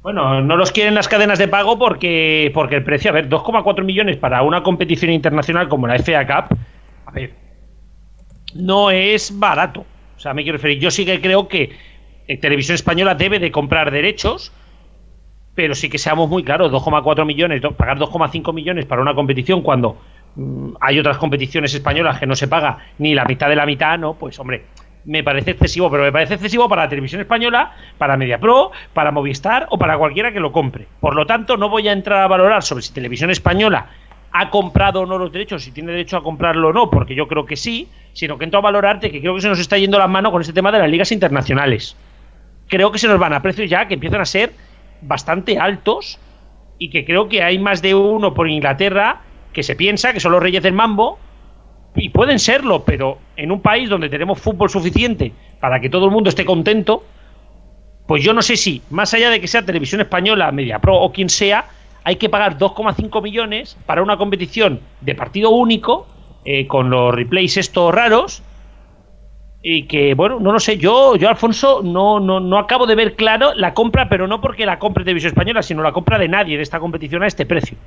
Speaker 3: Bueno, no los quieren las cadenas de pago porque, porque el precio, a ver, 2,4 millones para una competición internacional como la FA Cup, a ver, no es barato. O sea, me quiero referir, yo sí que creo que eh, Televisión Española debe de comprar derechos, pero sí que seamos muy claros, 2,4 millones, pagar 2,5 millones para una competición cuando mm, hay otras competiciones españolas que no se paga ni la mitad de la mitad, no, pues hombre, me parece excesivo, pero me parece excesivo para la televisión española, para MediaPro, para Movistar o para cualquiera que lo compre. Por lo tanto, no voy a entrar a valorar sobre si televisión española ha comprado o no los derechos, si tiene derecho a comprarlo o no, porque yo creo que sí, sino que entro a valorarte que creo que se nos está yendo la mano con este tema de las ligas internacionales. Creo que se nos van a precios ya que empiezan a ser bastante altos y que creo que hay más de uno por Inglaterra que se piensa que son los reyes del mambo y pueden serlo, pero en un país donde tenemos fútbol suficiente para que todo el mundo esté contento, pues yo no sé si, más allá de que sea televisión española, MediaPro o quien sea, hay que pagar 2,5 millones para una competición de partido único, eh, con los replays estos raros, y que, bueno, no lo sé, yo, yo Alfonso, no, no, no acabo de ver claro la compra, pero no porque la compre Televisión Española, sino la compra de nadie de esta competición a este precio.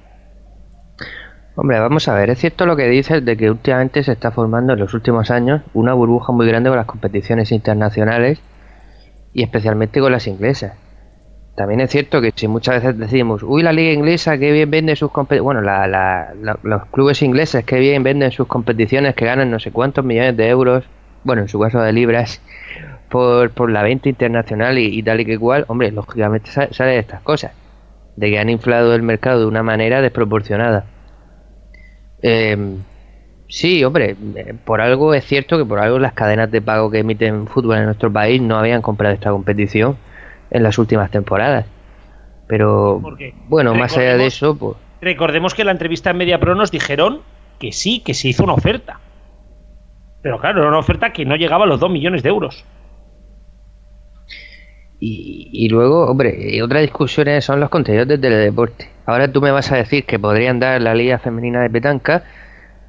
Speaker 6: Hombre, vamos a ver, es cierto lo que dices de que últimamente se está formando en los últimos años una burbuja muy grande con las competiciones internacionales y especialmente con las inglesas. También es cierto que si muchas veces decimos, uy, la liga inglesa, qué bien vende sus competiciones, bueno, la- la- la- los clubes ingleses, qué bien venden sus competiciones, que ganan no sé cuántos millones de euros, bueno, en su caso de libras, por, por la venta internacional y, tal y que igual, hombre, lógicamente sa- sale de estas cosas, de que han inflado el mercado de una manera desproporcionada. Eh, sí, hombre, eh, por algo es cierto que por algo las cadenas de pago que emiten fútbol en nuestro país no habían comprado esta competición en las últimas temporadas. Pero bueno, más allá de eso, pues
Speaker 3: Recordemos que en la entrevista en MediaPro nos dijeron que sí, que se hizo una oferta. Pero claro, era una oferta que no llegaba a los 2 millones de euros.
Speaker 6: Y, y luego, hombre, y otra discusión son los contenidos de teledeporte. Ahora tú me vas a decir que podrían dar la Liga Femenina de Petanca,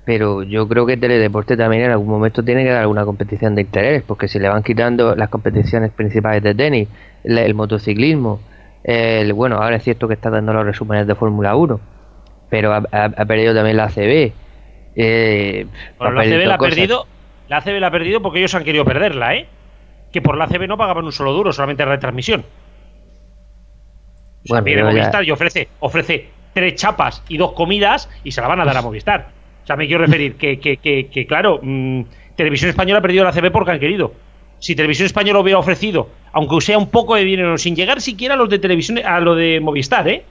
Speaker 6: pero yo creo que teledeporte también en algún momento tiene que dar alguna competición de interés, porque si le van quitando las competiciones principales de tenis, el, el motociclismo, el, bueno, ahora es cierto que está dando los resúmenes de Fórmula 1, pero ha, ha- ha perdido también la ACB. Eh,
Speaker 3: Bueno, la ACB la ha perdido. La ACB la ha perdido porque ellos han querido perderla, ¿eh? Que por la ACB no pagaban un solo duro, solamente retransmisión. O sea, viene
Speaker 6: ya-
Speaker 3: Movistar y ofrece, ofrece tres chapas y dos comidas y se la van a dar a Movistar. O sea, me quiero referir que, que, que, que, claro, mm, Televisión Española ha perdido la CB porque han querido. Si Televisión Española hubiera ofrecido, aunque sea un poco de dinero, sin llegar siquiera a los de televisión, a lo de Movistar, ¿eh?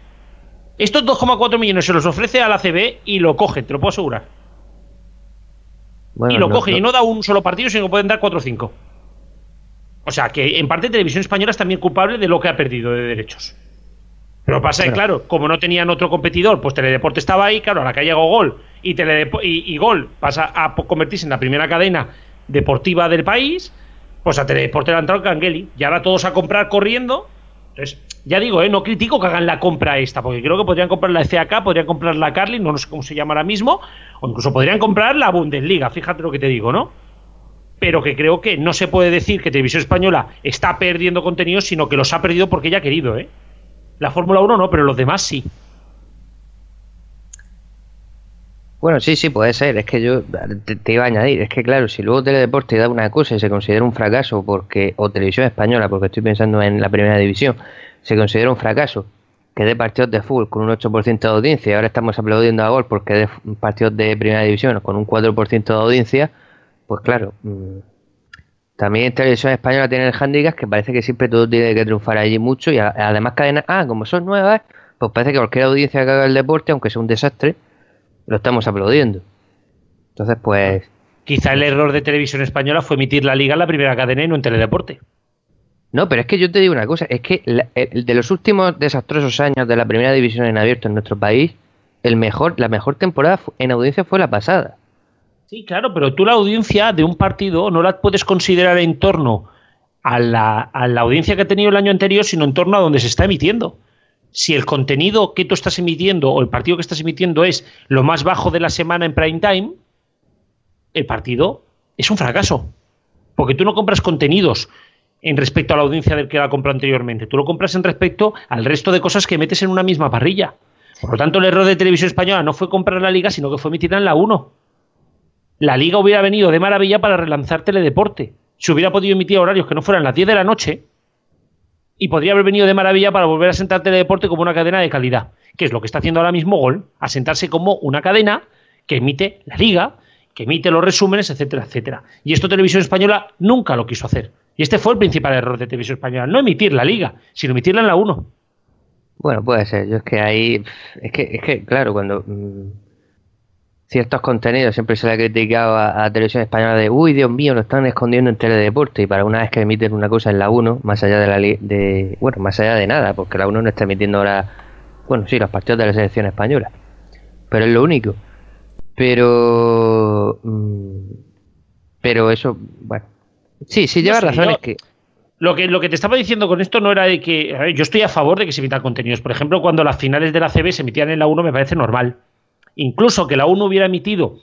Speaker 3: Estos 2,4 millones se los ofrece a la CB y lo cogen, te lo puedo asegurar.
Speaker 6: Bueno,
Speaker 3: y lo
Speaker 6: no-
Speaker 3: cogen
Speaker 6: no-
Speaker 3: y no da un solo partido, sino que pueden dar 4 o 5. O sea, que en parte Televisión Española es también culpable de lo que ha perdido de derechos. Pero pasa que, claro, como no tenían otro competidor, pues Teledeporte estaba ahí, claro, a la que llegado Gol y, y, Gol pasa a convertirse en la primera cadena deportiva del país, pues a Teledeporte le ha entrado Cangeli. Y ahora todos a comprar corriendo. Entonces, ya digo, ¿eh? no critico que hagan la compra esta, porque creo que podrían comprar la FAK, podrían comprar la Carly, no sé cómo se llama ahora mismo, o incluso podrían comprar la Bundesliga, fíjate lo que te digo, ¿no? Pero que creo que no se puede decir que Televisión Española está perdiendo contenidos, sino que los ha perdido porque ella ha querido, ¿eh? La Fórmula 1 no, pero los demás sí.
Speaker 6: Bueno, sí, sí, puede ser. Es que yo te, iba a añadir. Es que, claro, si luego Teledeporte da una cosa y se considera un fracaso, porque o Televisión Española, porque estoy pensando en la primera división, se considera un fracaso que dé partidos de fútbol con un 8% de audiencia ahora estamos aplaudiendo a Gol porque dé partidos de primera división con un 4% de audiencia, pues claro, mm, también Televisión Española tiene el handicap que parece que siempre todo tiene que triunfar allí mucho y además cadenas, ah, como son nuevas, pues parece que cualquier audiencia que haga el deporte, aunque sea un desastre, lo estamos aplaudiendo. Entonces, pues...
Speaker 3: Quizá el error de Televisión Española fue emitir la liga en la primera cadena y no en Teledeporte.
Speaker 6: No, pero es que yo te digo una cosa, es que de los últimos desastrosos años de la primera división en abierto en nuestro país, el mejor, la mejor temporada en audiencia fue la pasada.
Speaker 3: Sí, claro, pero tú la audiencia de un partido no la puedes considerar en torno a la, audiencia que ha tenido el año anterior, sino en torno a donde se está emitiendo. Si el contenido que tú estás emitiendo o el partido que estás emitiendo es lo más bajo de la semana en prime time, el partido es un fracaso. Porque tú no compras contenidos en respecto a la audiencia del que la comprado anteriormente. Tú lo compras en respecto al resto de cosas que metes en una misma parrilla. Por lo tanto, el error de Televisión Española no fue comprar la liga, sino que fue emitirla en la 1 la liga hubiera venido de maravilla para relanzar teledeporte. Se hubiera podido emitir horarios que no fueran las 10 de la noche y podría haber venido de maravilla para volver a sentar teledeporte como una cadena de calidad, que es lo que está haciendo ahora mismo Gol, a sentarse como una cadena que emite la liga, que emite los resúmenes, etcétera, etcétera. Y esto Televisión Española nunca lo quiso hacer. Y este fue el principal error de Televisión Española, no emitir la liga, sino emitirla en la 1.
Speaker 6: Bueno, puede ser. Yo es que ahí, es que, es que claro, cuando mm, ciertos contenidos. Siempre se le ha criticado a, la televisión española de uy Dios mío lo están escondiendo en teledeporte y para una vez que emiten una cosa en la 1 más allá de la de bueno más allá de nada porque la 1 no está emitiendo ahora bueno sí los partidos de la selección española. Pero es lo único. Pero mm, pero eso bueno. Sí sí lleva razón es que
Speaker 3: lo que, lo que te estaba diciendo con esto no era de que. yo estoy a favor de que se emitan contenidos. Por ejemplo, cuando las finales de la CB se emitían en la 1, me parece normal incluso que la 1 hubiera emitido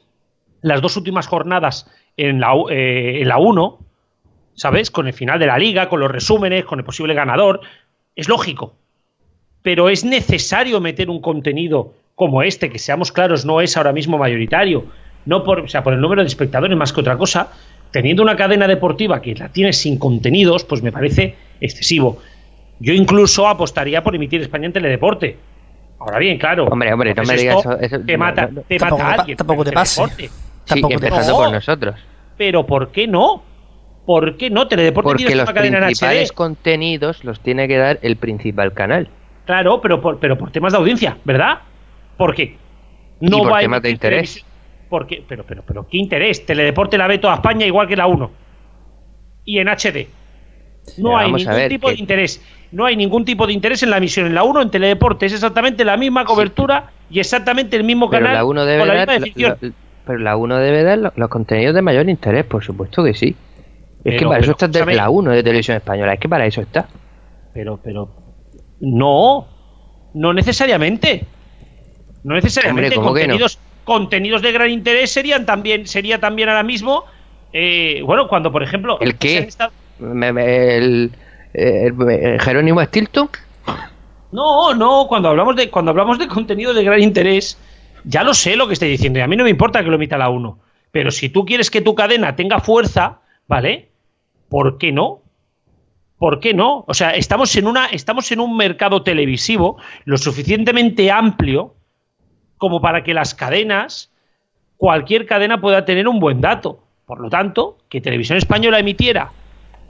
Speaker 3: las dos últimas jornadas en la, eh, en la 1, ¿sabes? Con el final de la liga, con los resúmenes, con el posible ganador, es lógico. Pero es necesario meter un contenido como este, que seamos claros, no es ahora mismo mayoritario, no por, o sea, por el número de espectadores más que otra cosa, teniendo una cadena deportiva que la tiene sin contenidos, pues me parece excesivo. Yo incluso apostaría por emitir España en Teledeporte, Ahora bien, claro.
Speaker 6: Hombre, hombre, no me digas eso,
Speaker 3: Te mata, te mata a alguien.
Speaker 2: Tampoco te pasa.
Speaker 6: Tampoco empezando por nosotros.
Speaker 3: Pero ¿por qué no? ¿Por qué no? Teledeporte
Speaker 6: Porque los principales contenidos los tiene que dar el principal canal.
Speaker 3: Claro, pero por, pero por temas de audiencia, ¿verdad? Porque
Speaker 6: no y por temas de interés.
Speaker 3: Porque, pero, pero, pero, ¿qué interés? Teledeporte la ve toda España igual que la 1. Y en HD. No hay ningún tipo de interés. No hay ningún tipo de interés en la emisión. En la 1, en Teledeporte, es exactamente la misma cobertura y exactamente el mismo canal
Speaker 6: la 1 debe dar, pero la 1 debe dar los, contenidos de mayor interés, por supuesto que sí. Es que para eso está la 1 de televisión española, es que para eso está.
Speaker 3: Pero, pero. No, no necesariamente. No necesariamente. contenidos, contenidos de gran interés serían también, sería también ahora mismo. Eh, bueno, cuando por ejemplo.
Speaker 6: ¿El qué? El, Jerónimo Stilton?
Speaker 3: No, no, cuando hablamos de cuando hablamos de contenido de gran interés, ya lo sé lo que estoy diciendo, y a mí no me importa que lo emita la 1, pero si tú quieres que tu cadena tenga fuerza, ¿vale? ¿Por qué no? ¿Por qué no? O sea, estamos en una estamos en un mercado televisivo lo suficientemente amplio como para que las cadenas cualquier cadena pueda tener un buen dato. Por lo tanto, que Televisión Española emitiera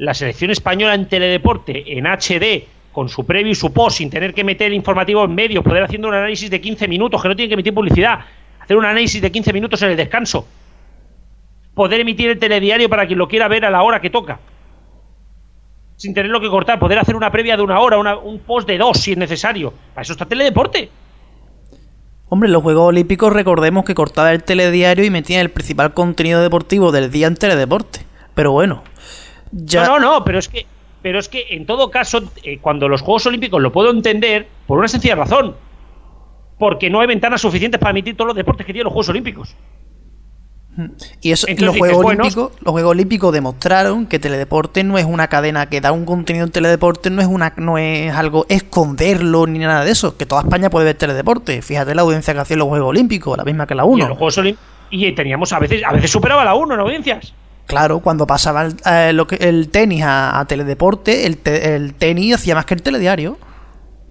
Speaker 3: la selección española en teledeporte en HD con su previo y su post sin tener que meter informativo en medio, poder haciendo un análisis de 15 minutos, que no tiene que emitir publicidad, hacer un análisis de 15 minutos en el descanso, poder emitir el telediario para quien lo quiera ver a la hora que toca. sin tenerlo que cortar, poder hacer una previa de una hora, una- un post de dos si es necesario. Para eso está Teledeporte.
Speaker 2: Hombre, los Juegos Olímpicos recordemos que cortaba el telediario y metía el principal contenido deportivo del día en Teledeporte. Pero bueno, ya...
Speaker 3: No, no, no, pero es que, pero es que en todo caso, eh, cuando los Juegos Olímpicos lo puedo entender por una sencilla razón. Porque no hay ventanas suficientes para emitir todos los deportes que tienen los Juegos Olímpicos.
Speaker 2: Y eso,
Speaker 3: Entonces
Speaker 2: los, Juegos
Speaker 3: bueno,
Speaker 2: Olímpicos, los Juegos Olímpicos demostraron que Teledeporte no es una cadena que da un contenido en Teledeporte, no es una no es algo esconderlo ni nada de eso, que toda España puede ver Teledeporte. Fíjate la audiencia que hacía en los Juegos Olímpicos, la misma que la
Speaker 3: Y en
Speaker 2: 1.
Speaker 3: los Juegos Olímpicos. Y teníamos a veces, a veces superaba la 1 en audiencias.
Speaker 2: Claro, cuando pasaba el, eh, lo que- el tenis a, a Teledeporte, el, te- el tenis hacía más que el telediario.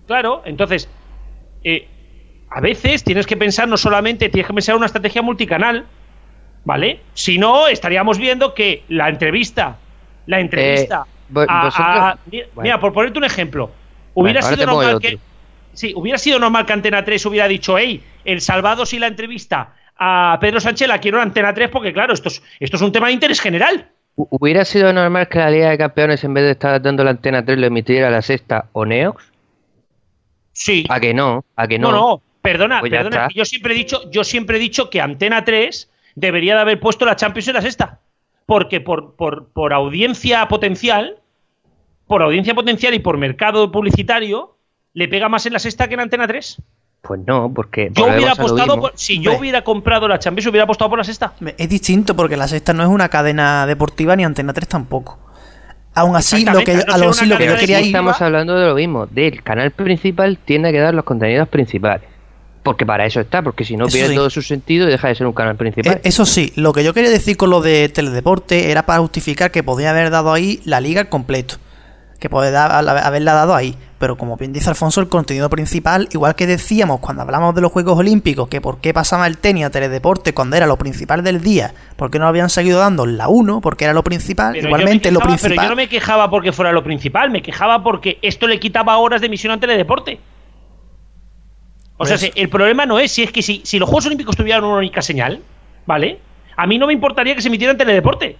Speaker 3: Claro, entonces, eh, a veces tienes que pensar no solamente, tienes que pensar una estrategia multicanal, ¿vale? Si no, estaríamos viendo que la entrevista, la entrevista...
Speaker 6: Eh, vo-
Speaker 3: a-
Speaker 6: vosotros-
Speaker 3: a- mira,
Speaker 6: Bueno.
Speaker 3: mira, por ponerte un ejemplo, hubiera
Speaker 6: Bueno,
Speaker 3: sido normal que... Sí, hubiera sido normal que Antena 3 hubiera dicho, hey, el Salvados y la entrevista a Pedro Sánchez la quiero en Antena 3 porque, claro, esto es, esto es un tema de interés general.
Speaker 6: Hu- ¿Hubiera sido normal que la Liga de Campeones en vez de estar dando la antena 3 lo emitiera la sexta o Neox?
Speaker 3: Sí.
Speaker 6: ¿A que no? ¿A que
Speaker 3: No,
Speaker 6: no?
Speaker 3: no, perdona,
Speaker 6: Pues
Speaker 3: perdona. Yo siempre he dicho, yo siempre he dicho que Antena 3 debería de haber puesto la Champions en la sexta. Porque por, por, por audiencia potencial, por audiencia potencial y por mercado publicitario, le pega más en la sexta que en Antena 3.
Speaker 6: Pues no, porque
Speaker 3: Yo hubiera apostado por, si yo hubiera comprado la Champions, hubiera apostado por la sexta.
Speaker 2: Es distinto porque la sexta no es una cadena deportiva ni Antena 3 tampoco. Aún así, lo que,
Speaker 3: Exactamente,
Speaker 2: a
Speaker 3: no
Speaker 2: lo, sí, que yo quería ir...
Speaker 6: estamos hablando de lo mismo. Del canal principal tiene que dar los contenidos principales. Porque para eso está, porque si no
Speaker 2: Eso
Speaker 6: pierde
Speaker 2: sí.
Speaker 6: todo su sentido y deja de ser un canal principal.
Speaker 2: Eh, Eso sí, lo que yo quería decir con lo de Teledeporte era para justificar que podía haber dado ahí la liga al completo. Que dar- haberla dado ahí. Pero como bien dice Alfonso, el contenido principal, igual que decíamos cuando hablamos de los Juegos Olímpicos, que por qué pasaba el tenis a Teledeporte cuando era lo principal del día, por qué no lo habían seguido dando en la 1, porque era lo principal,
Speaker 3: Pero
Speaker 2: igualmente lo principal.
Speaker 3: Pero yo no me quejaba porque fuera lo principal, me quejaba porque esto le quitaba horas de emisión a Teledeporte. O sea,
Speaker 2: Pues-
Speaker 3: el problema no es si es que si, si los Juegos Olímpicos tuvieran una única señal, ¿vale? A mí no me importaría que se emitieran Teledeporte.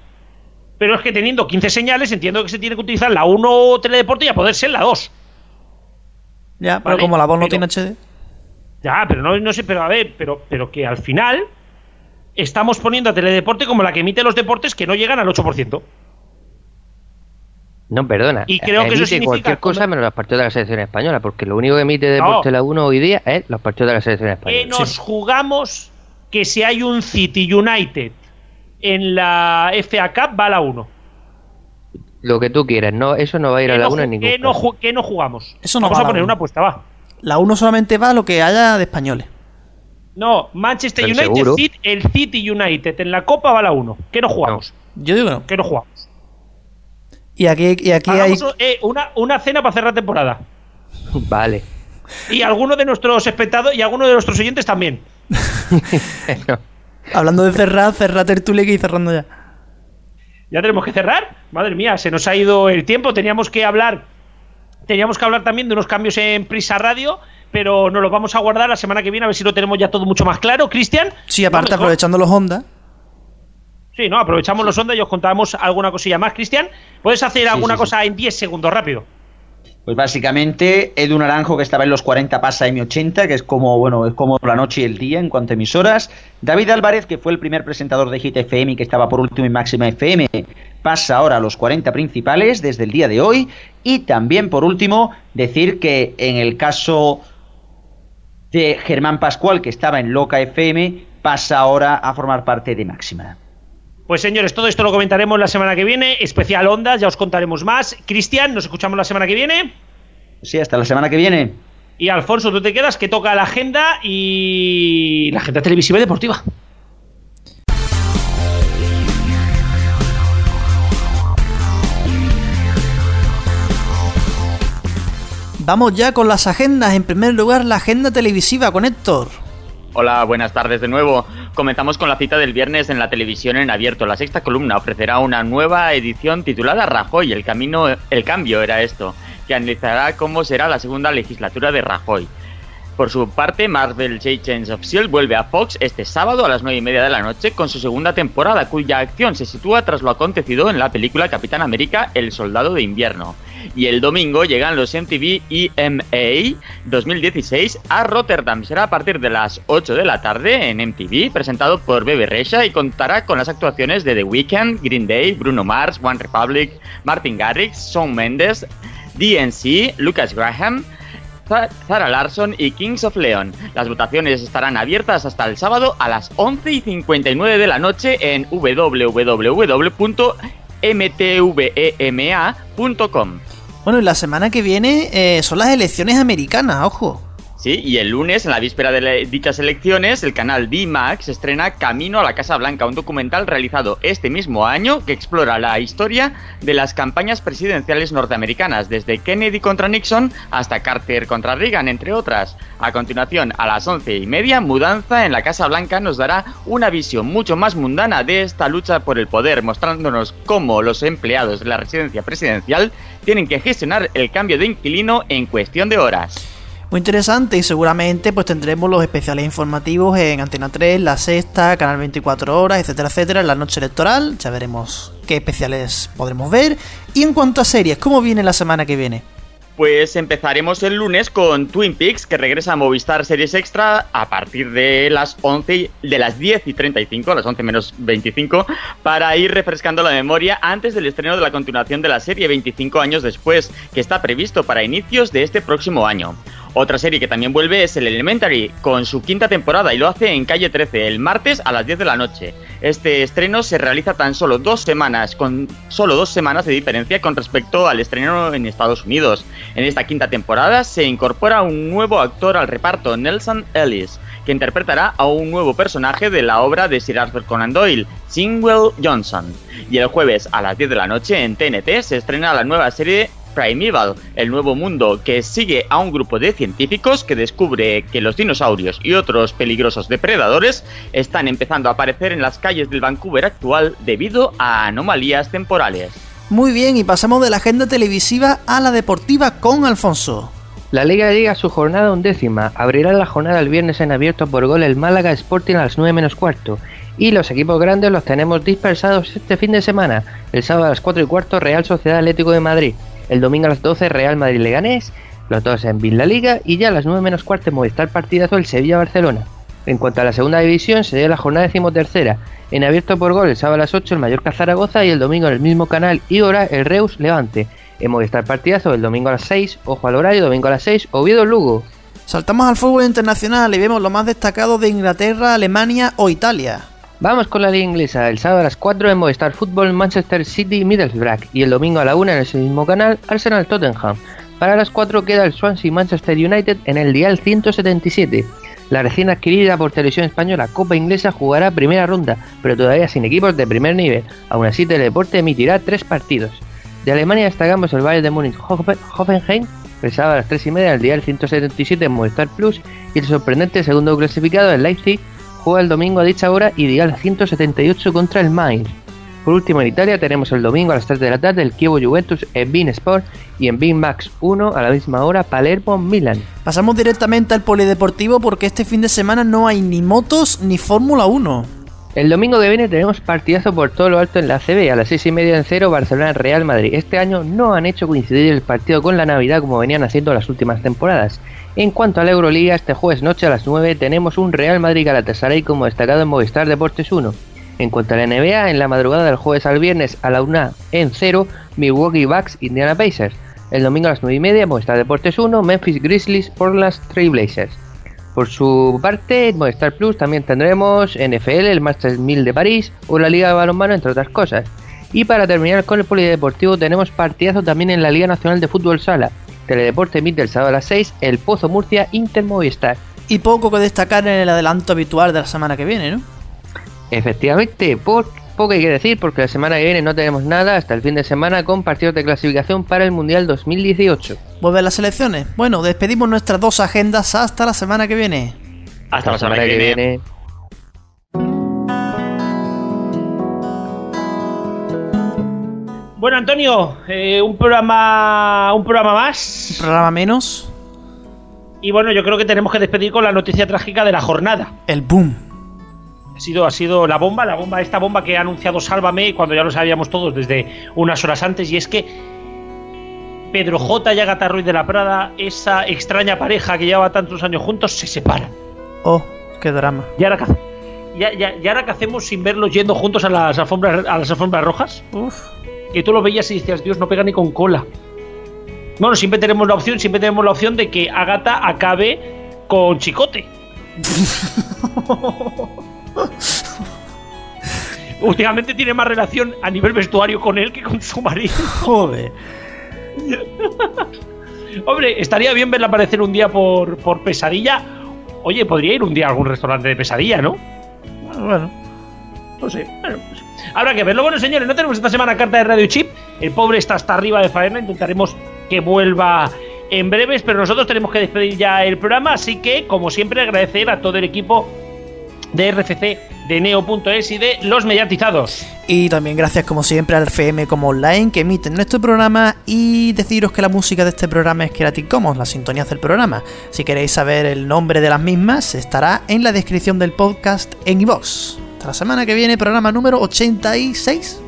Speaker 3: Pero es que teniendo 15 señales, entiendo que se tiene que utilizar la 1 Teledeporte y a poder ser la 2.
Speaker 2: Ya, pero
Speaker 3: Vale,
Speaker 2: como la voz no
Speaker 3: pero-
Speaker 2: tiene HD.
Speaker 3: Ya, pero no, no sé, pero a ver, pero, pero que al final estamos poniendo a Teledeporte como la que emite los deportes que no llegan al 8%.
Speaker 6: No, perdona.
Speaker 3: Y creo que eso significa
Speaker 6: cualquier cosa menos los partidos de la selección española, porque lo único que emite Deporte la 1 hoy día es los partidos de la selección
Speaker 3: que
Speaker 6: española.
Speaker 3: nos jugamos que si hay un City United en la FA Cup va a la 1.
Speaker 6: Lo que tú quieras, no, eso no va a ir a
Speaker 3: ¿Qué
Speaker 6: la
Speaker 3: no,
Speaker 6: 1 en ningún
Speaker 3: qué no
Speaker 6: caso.
Speaker 3: qué no jugamos?
Speaker 2: Eso no
Speaker 3: Vamos
Speaker 2: va
Speaker 3: a poner una apuesta, va.
Speaker 2: La 1 solamente va a lo que haya de españoles.
Speaker 3: No, Manchester
Speaker 6: Pero
Speaker 3: United,
Speaker 6: seguro.
Speaker 3: El City United en la Copa va a la 1. ¿Qué no jugamos?
Speaker 2: Yo digo que no.
Speaker 3: ¿Qué no jugamos?
Speaker 2: Y aquí, y aquí hay.
Speaker 3: Eh, una, una cena para cerrar temporada.
Speaker 6: Vale.
Speaker 3: Y algunos de nuestros espectadores y algunos de nuestros oyentes también.
Speaker 6: No.
Speaker 2: Hablando de cerrar, cerrar tertulia que ir cerrando ya.
Speaker 3: Ya tenemos que cerrar. Madre mía, se nos ha ido el tiempo. Teníamos que hablar. Teníamos que hablar también de unos cambios en Prisa Radio, pero nos los vamos a guardar la semana que viene a ver si lo tenemos ya todo mucho más claro. Cristian.
Speaker 2: Sí, aparte, aprovechando los Honda.
Speaker 3: Sí, no, aprovechamos los ondas y os contamos alguna cosilla más. Cristian, ¿puedes hacer alguna
Speaker 5: sí, sí.
Speaker 3: cosa en 10 segundos rápido?
Speaker 5: Pues básicamente Edu Naranjo que estaba en los 40 pasa M80, que es como bueno, es como la noche y el día en cuanto a emisoras. David Álvarez, que fue el primer presentador de Hit FM y que estaba por último en Máxima FM, pasa ahora a los 40 principales desde el día de hoy. Y también por último decir que en el caso de Germán Pascual, que estaba en Loca FM, pasa ahora a formar parte de Máxima.
Speaker 3: Pues señores, todo esto lo comentaremos la semana que viene. Especial ondas, ya os contaremos más. Cristian, nos escuchamos la semana que viene.
Speaker 5: Sí, hasta la semana que viene.
Speaker 3: Y Alfonso, tú te quedas, que toca la agenda y la agenda televisiva y deportiva.
Speaker 2: Vamos ya con las agendas. En primer lugar, la agenda televisiva con Héctor.
Speaker 4: Hola, buenas tardes de nuevo. Comenzamos con la cita del viernes en la televisión en abierto. La sexta columna ofrecerá una nueva edición titulada Rajoy. El camino, el cambio era esto, que analizará cómo será la segunda legislatura de Rajoy. Por su parte, Marvel Agents of S.H.I.E.L.D. vuelve a Fox este sábado a las 9 y media de la noche con su segunda temporada, cuya acción se sitúa tras lo acontecido en la película Capitán América El Soldado de Invierno. Y el domingo llegan los MTV EMA 2016 a Rotterdam. Será a partir de las 8 de la tarde en MTV, presentado por Bebe Rexha y contará con las actuaciones de The Weeknd, Green Day, Bruno Mars, One Republic, Martin Garrix, Shawn Mendes, DNC, Lucas Graham, Zara Larson y Kings of Leon. Las votaciones estarán abiertas hasta el sábado a las 11 y 59 de la noche en www.mtvema.com.
Speaker 2: Bueno, y la semana que viene eh, son las elecciones americanas, ojo.
Speaker 4: Sí, y el lunes, en la víspera de dichas elecciones, el canal D-Max estrena Camino a la Casa Blanca, un documental realizado este mismo año que explora la historia de las campañas presidenciales norteamericanas, desde Kennedy contra Nixon hasta Carter contra Reagan, entre otras. A continuación, a las once y media, Mudanza en la Casa Blanca nos dará una visión mucho más mundana de esta lucha por el poder, mostrándonos cómo los empleados de la residencia presidencial tienen que gestionar el cambio de inquilino en cuestión de horas
Speaker 2: muy interesante y seguramente pues tendremos los especiales informativos en Antena 3, La Sexta, Canal 24 Horas, etcétera, etcétera, en la noche electoral. Ya veremos qué especiales podremos ver. Y en cuanto a series, ¿cómo viene la semana que viene?
Speaker 4: Pues empezaremos el lunes con Twin Peaks, que regresa a Movistar Series Extra a partir de las 11, de las 10 y 35, a las 11 menos 25, para ir refrescando la memoria antes del estreno de la continuación de la serie 25 años después, que está previsto para inicios de este próximo año. Otra serie que también vuelve es el Elementary, con su quinta temporada y lo hace en calle 13, el martes a las 10 de la noche. Este estreno se realiza tan solo dos semanas, con solo dos semanas de diferencia con respecto al estreno en Estados Unidos. En esta quinta temporada se incorpora un nuevo actor al reparto, Nelson Ellis, que interpretará a un nuevo personaje de la obra de Sir Arthur Conan Doyle, Singwell Johnson. Y el jueves a las 10 de la noche en TNT se estrena la nueva serie Primeval, el nuevo mundo que sigue a un grupo de científicos que descubre que los dinosaurios y otros peligrosos depredadores están empezando a aparecer en las calles del Vancouver actual debido a anomalías temporales.
Speaker 2: Muy bien, y pasamos de la agenda televisiva a la deportiva con Alfonso.
Speaker 6: La Liga llega a su jornada undécima. Abrirá la jornada el viernes en abierto por gol el Málaga Sporting a las 9 menos cuarto. Y los equipos grandes los tenemos dispersados este fin de semana. El sábado a las 4 y cuarto Real Sociedad Atlético de Madrid. El domingo a las 12 Real Madrid-Leganés, los dos en Villa Liga y ya a las 9 menos cuarto Movistar partidazo el Sevilla-Barcelona. En cuanto a la segunda división, se dio la jornada decimotercera. En abierto por gol el sábado a las 8 el Mallorca-Zaragoza y el domingo en el mismo canal y hora el Reus-Levante. En Movistar partidazo el domingo a las 6, ojo al horario, domingo a las 6, Oviedo-Lugo.
Speaker 2: Saltamos al fútbol internacional y vemos lo más destacado de Inglaterra, Alemania o Italia.
Speaker 6: Vamos con la liga inglesa. El sábado a las 4 en Movistar Fútbol Manchester City Middlesbrough y el domingo a la 1 en ese mismo canal Arsenal Tottenham. Para las 4 queda el Swansea Manchester United en el dial 177. La recién adquirida por Televisión Española Copa Inglesa jugará primera ronda, pero todavía sin equipos de primer nivel. Aún así, Teledeporte emitirá tres partidos. De Alemania destacamos el Bayern de Múnich Hoffenheim, el sábado a las 3 y media el dial 177 en Movistar Plus y el sorprendente segundo clasificado el Leipzig juega el domingo a dicha hora y dial 178 contra el Mainz. Por último, en Italia tenemos el domingo a las 3 de la tarde el Kievo Juventus en Bean Sport y en Bean Max 1 a la misma hora Palermo Milan.
Speaker 2: Pasamos directamente al polideportivo porque este fin de semana no hay ni motos ni Fórmula 1.
Speaker 6: El domingo que viene tenemos partidazo por todo lo alto en la CB a las 6 y media en cero Barcelona Real Madrid. Este año no han hecho coincidir el partido con la Navidad como venían haciendo las últimas temporadas. En cuanto a la Euroliga, este jueves noche a las 9 tenemos un Real Madrid Galatasaray como destacado en Movistar Deportes 1. En cuanto a la NBA, en la madrugada del jueves al viernes a la 1 en 0, Milwaukee Bucks Indiana Pacers. El domingo a las 9 y media, Movistar Deportes 1, Memphis Grizzlies por las Trailblazers. Por su parte, en Movistar Plus también tendremos NFL, el Masters 1000 de París o la Liga de Balonmano, entre otras cosas. Y para terminar con el polideportivo, tenemos partidazo también en la Liga Nacional de Fútbol Sala. Teledeporte emite el sábado a las 6, el Pozo Murcia Inter Movistar.
Speaker 2: Y poco que destacar en el adelanto habitual de la semana que viene, ¿no?
Speaker 6: Efectivamente, poco hay que decir porque la semana que viene no tenemos nada hasta el fin de semana con partidos de clasificación para el Mundial 2018.
Speaker 2: ¿Vuelven las elecciones? Bueno, despedimos nuestras dos agendas hasta la semana que viene.
Speaker 4: Hasta, la semana, que, viene.
Speaker 3: Bueno, Antonio, eh, un programa un programa más.
Speaker 2: Un programa menos.
Speaker 3: Y bueno, yo creo que tenemos que despedir con la noticia trágica de la jornada.
Speaker 2: El boom.
Speaker 3: Ha sido, ha sido la bomba, la bomba, esta bomba que ha anunciado Sálvame cuando ya lo sabíamos todos desde unas horas antes, y es que Pedro J y Agatha Ruiz de la Prada, esa extraña pareja que lleva tantos años juntos, se separan.
Speaker 2: Oh, qué drama.
Speaker 3: ¿Y ahora qué, ya- ya- y ahora qué hacemos sin verlos yendo juntos a las alfombras, a las alfombras rojas?
Speaker 2: Uf.
Speaker 3: Que tú lo veías y decías, Dios, no pega ni con cola. Bueno, siempre tenemos la opción, siempre tenemos la opción de que Agatha acabe con Chicote. Últimamente tiene más relación a nivel vestuario con él que con su marido.
Speaker 2: Joder.
Speaker 3: Hombre, estaría bien verla aparecer un día por, por pesadilla. Oye, podría ir un día a algún restaurante de pesadilla, ¿no?
Speaker 2: Bueno.
Speaker 3: No sé. Bueno, pues, habrá que verlo. Bueno, señores, no tenemos esta semana carta de Radio Chip. El pobre está hasta arriba de faena. Intentaremos que vuelva en breves, pero nosotros tenemos que despedir ya el programa. Así que, como siempre, agradecer a todo el equipo de RFC, de Neo.es y de los mediatizados.
Speaker 2: Y también gracias como siempre al FM como online que emiten nuestro programa y deciros que la música de este programa es Creative Commons, las sintonías del programa. Si queréis saber el nombre de las mismas, estará en la descripción del podcast en iVoox. La semana que viene, programa número 86.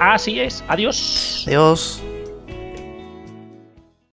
Speaker 3: Así es. Adiós.
Speaker 2: Adiós.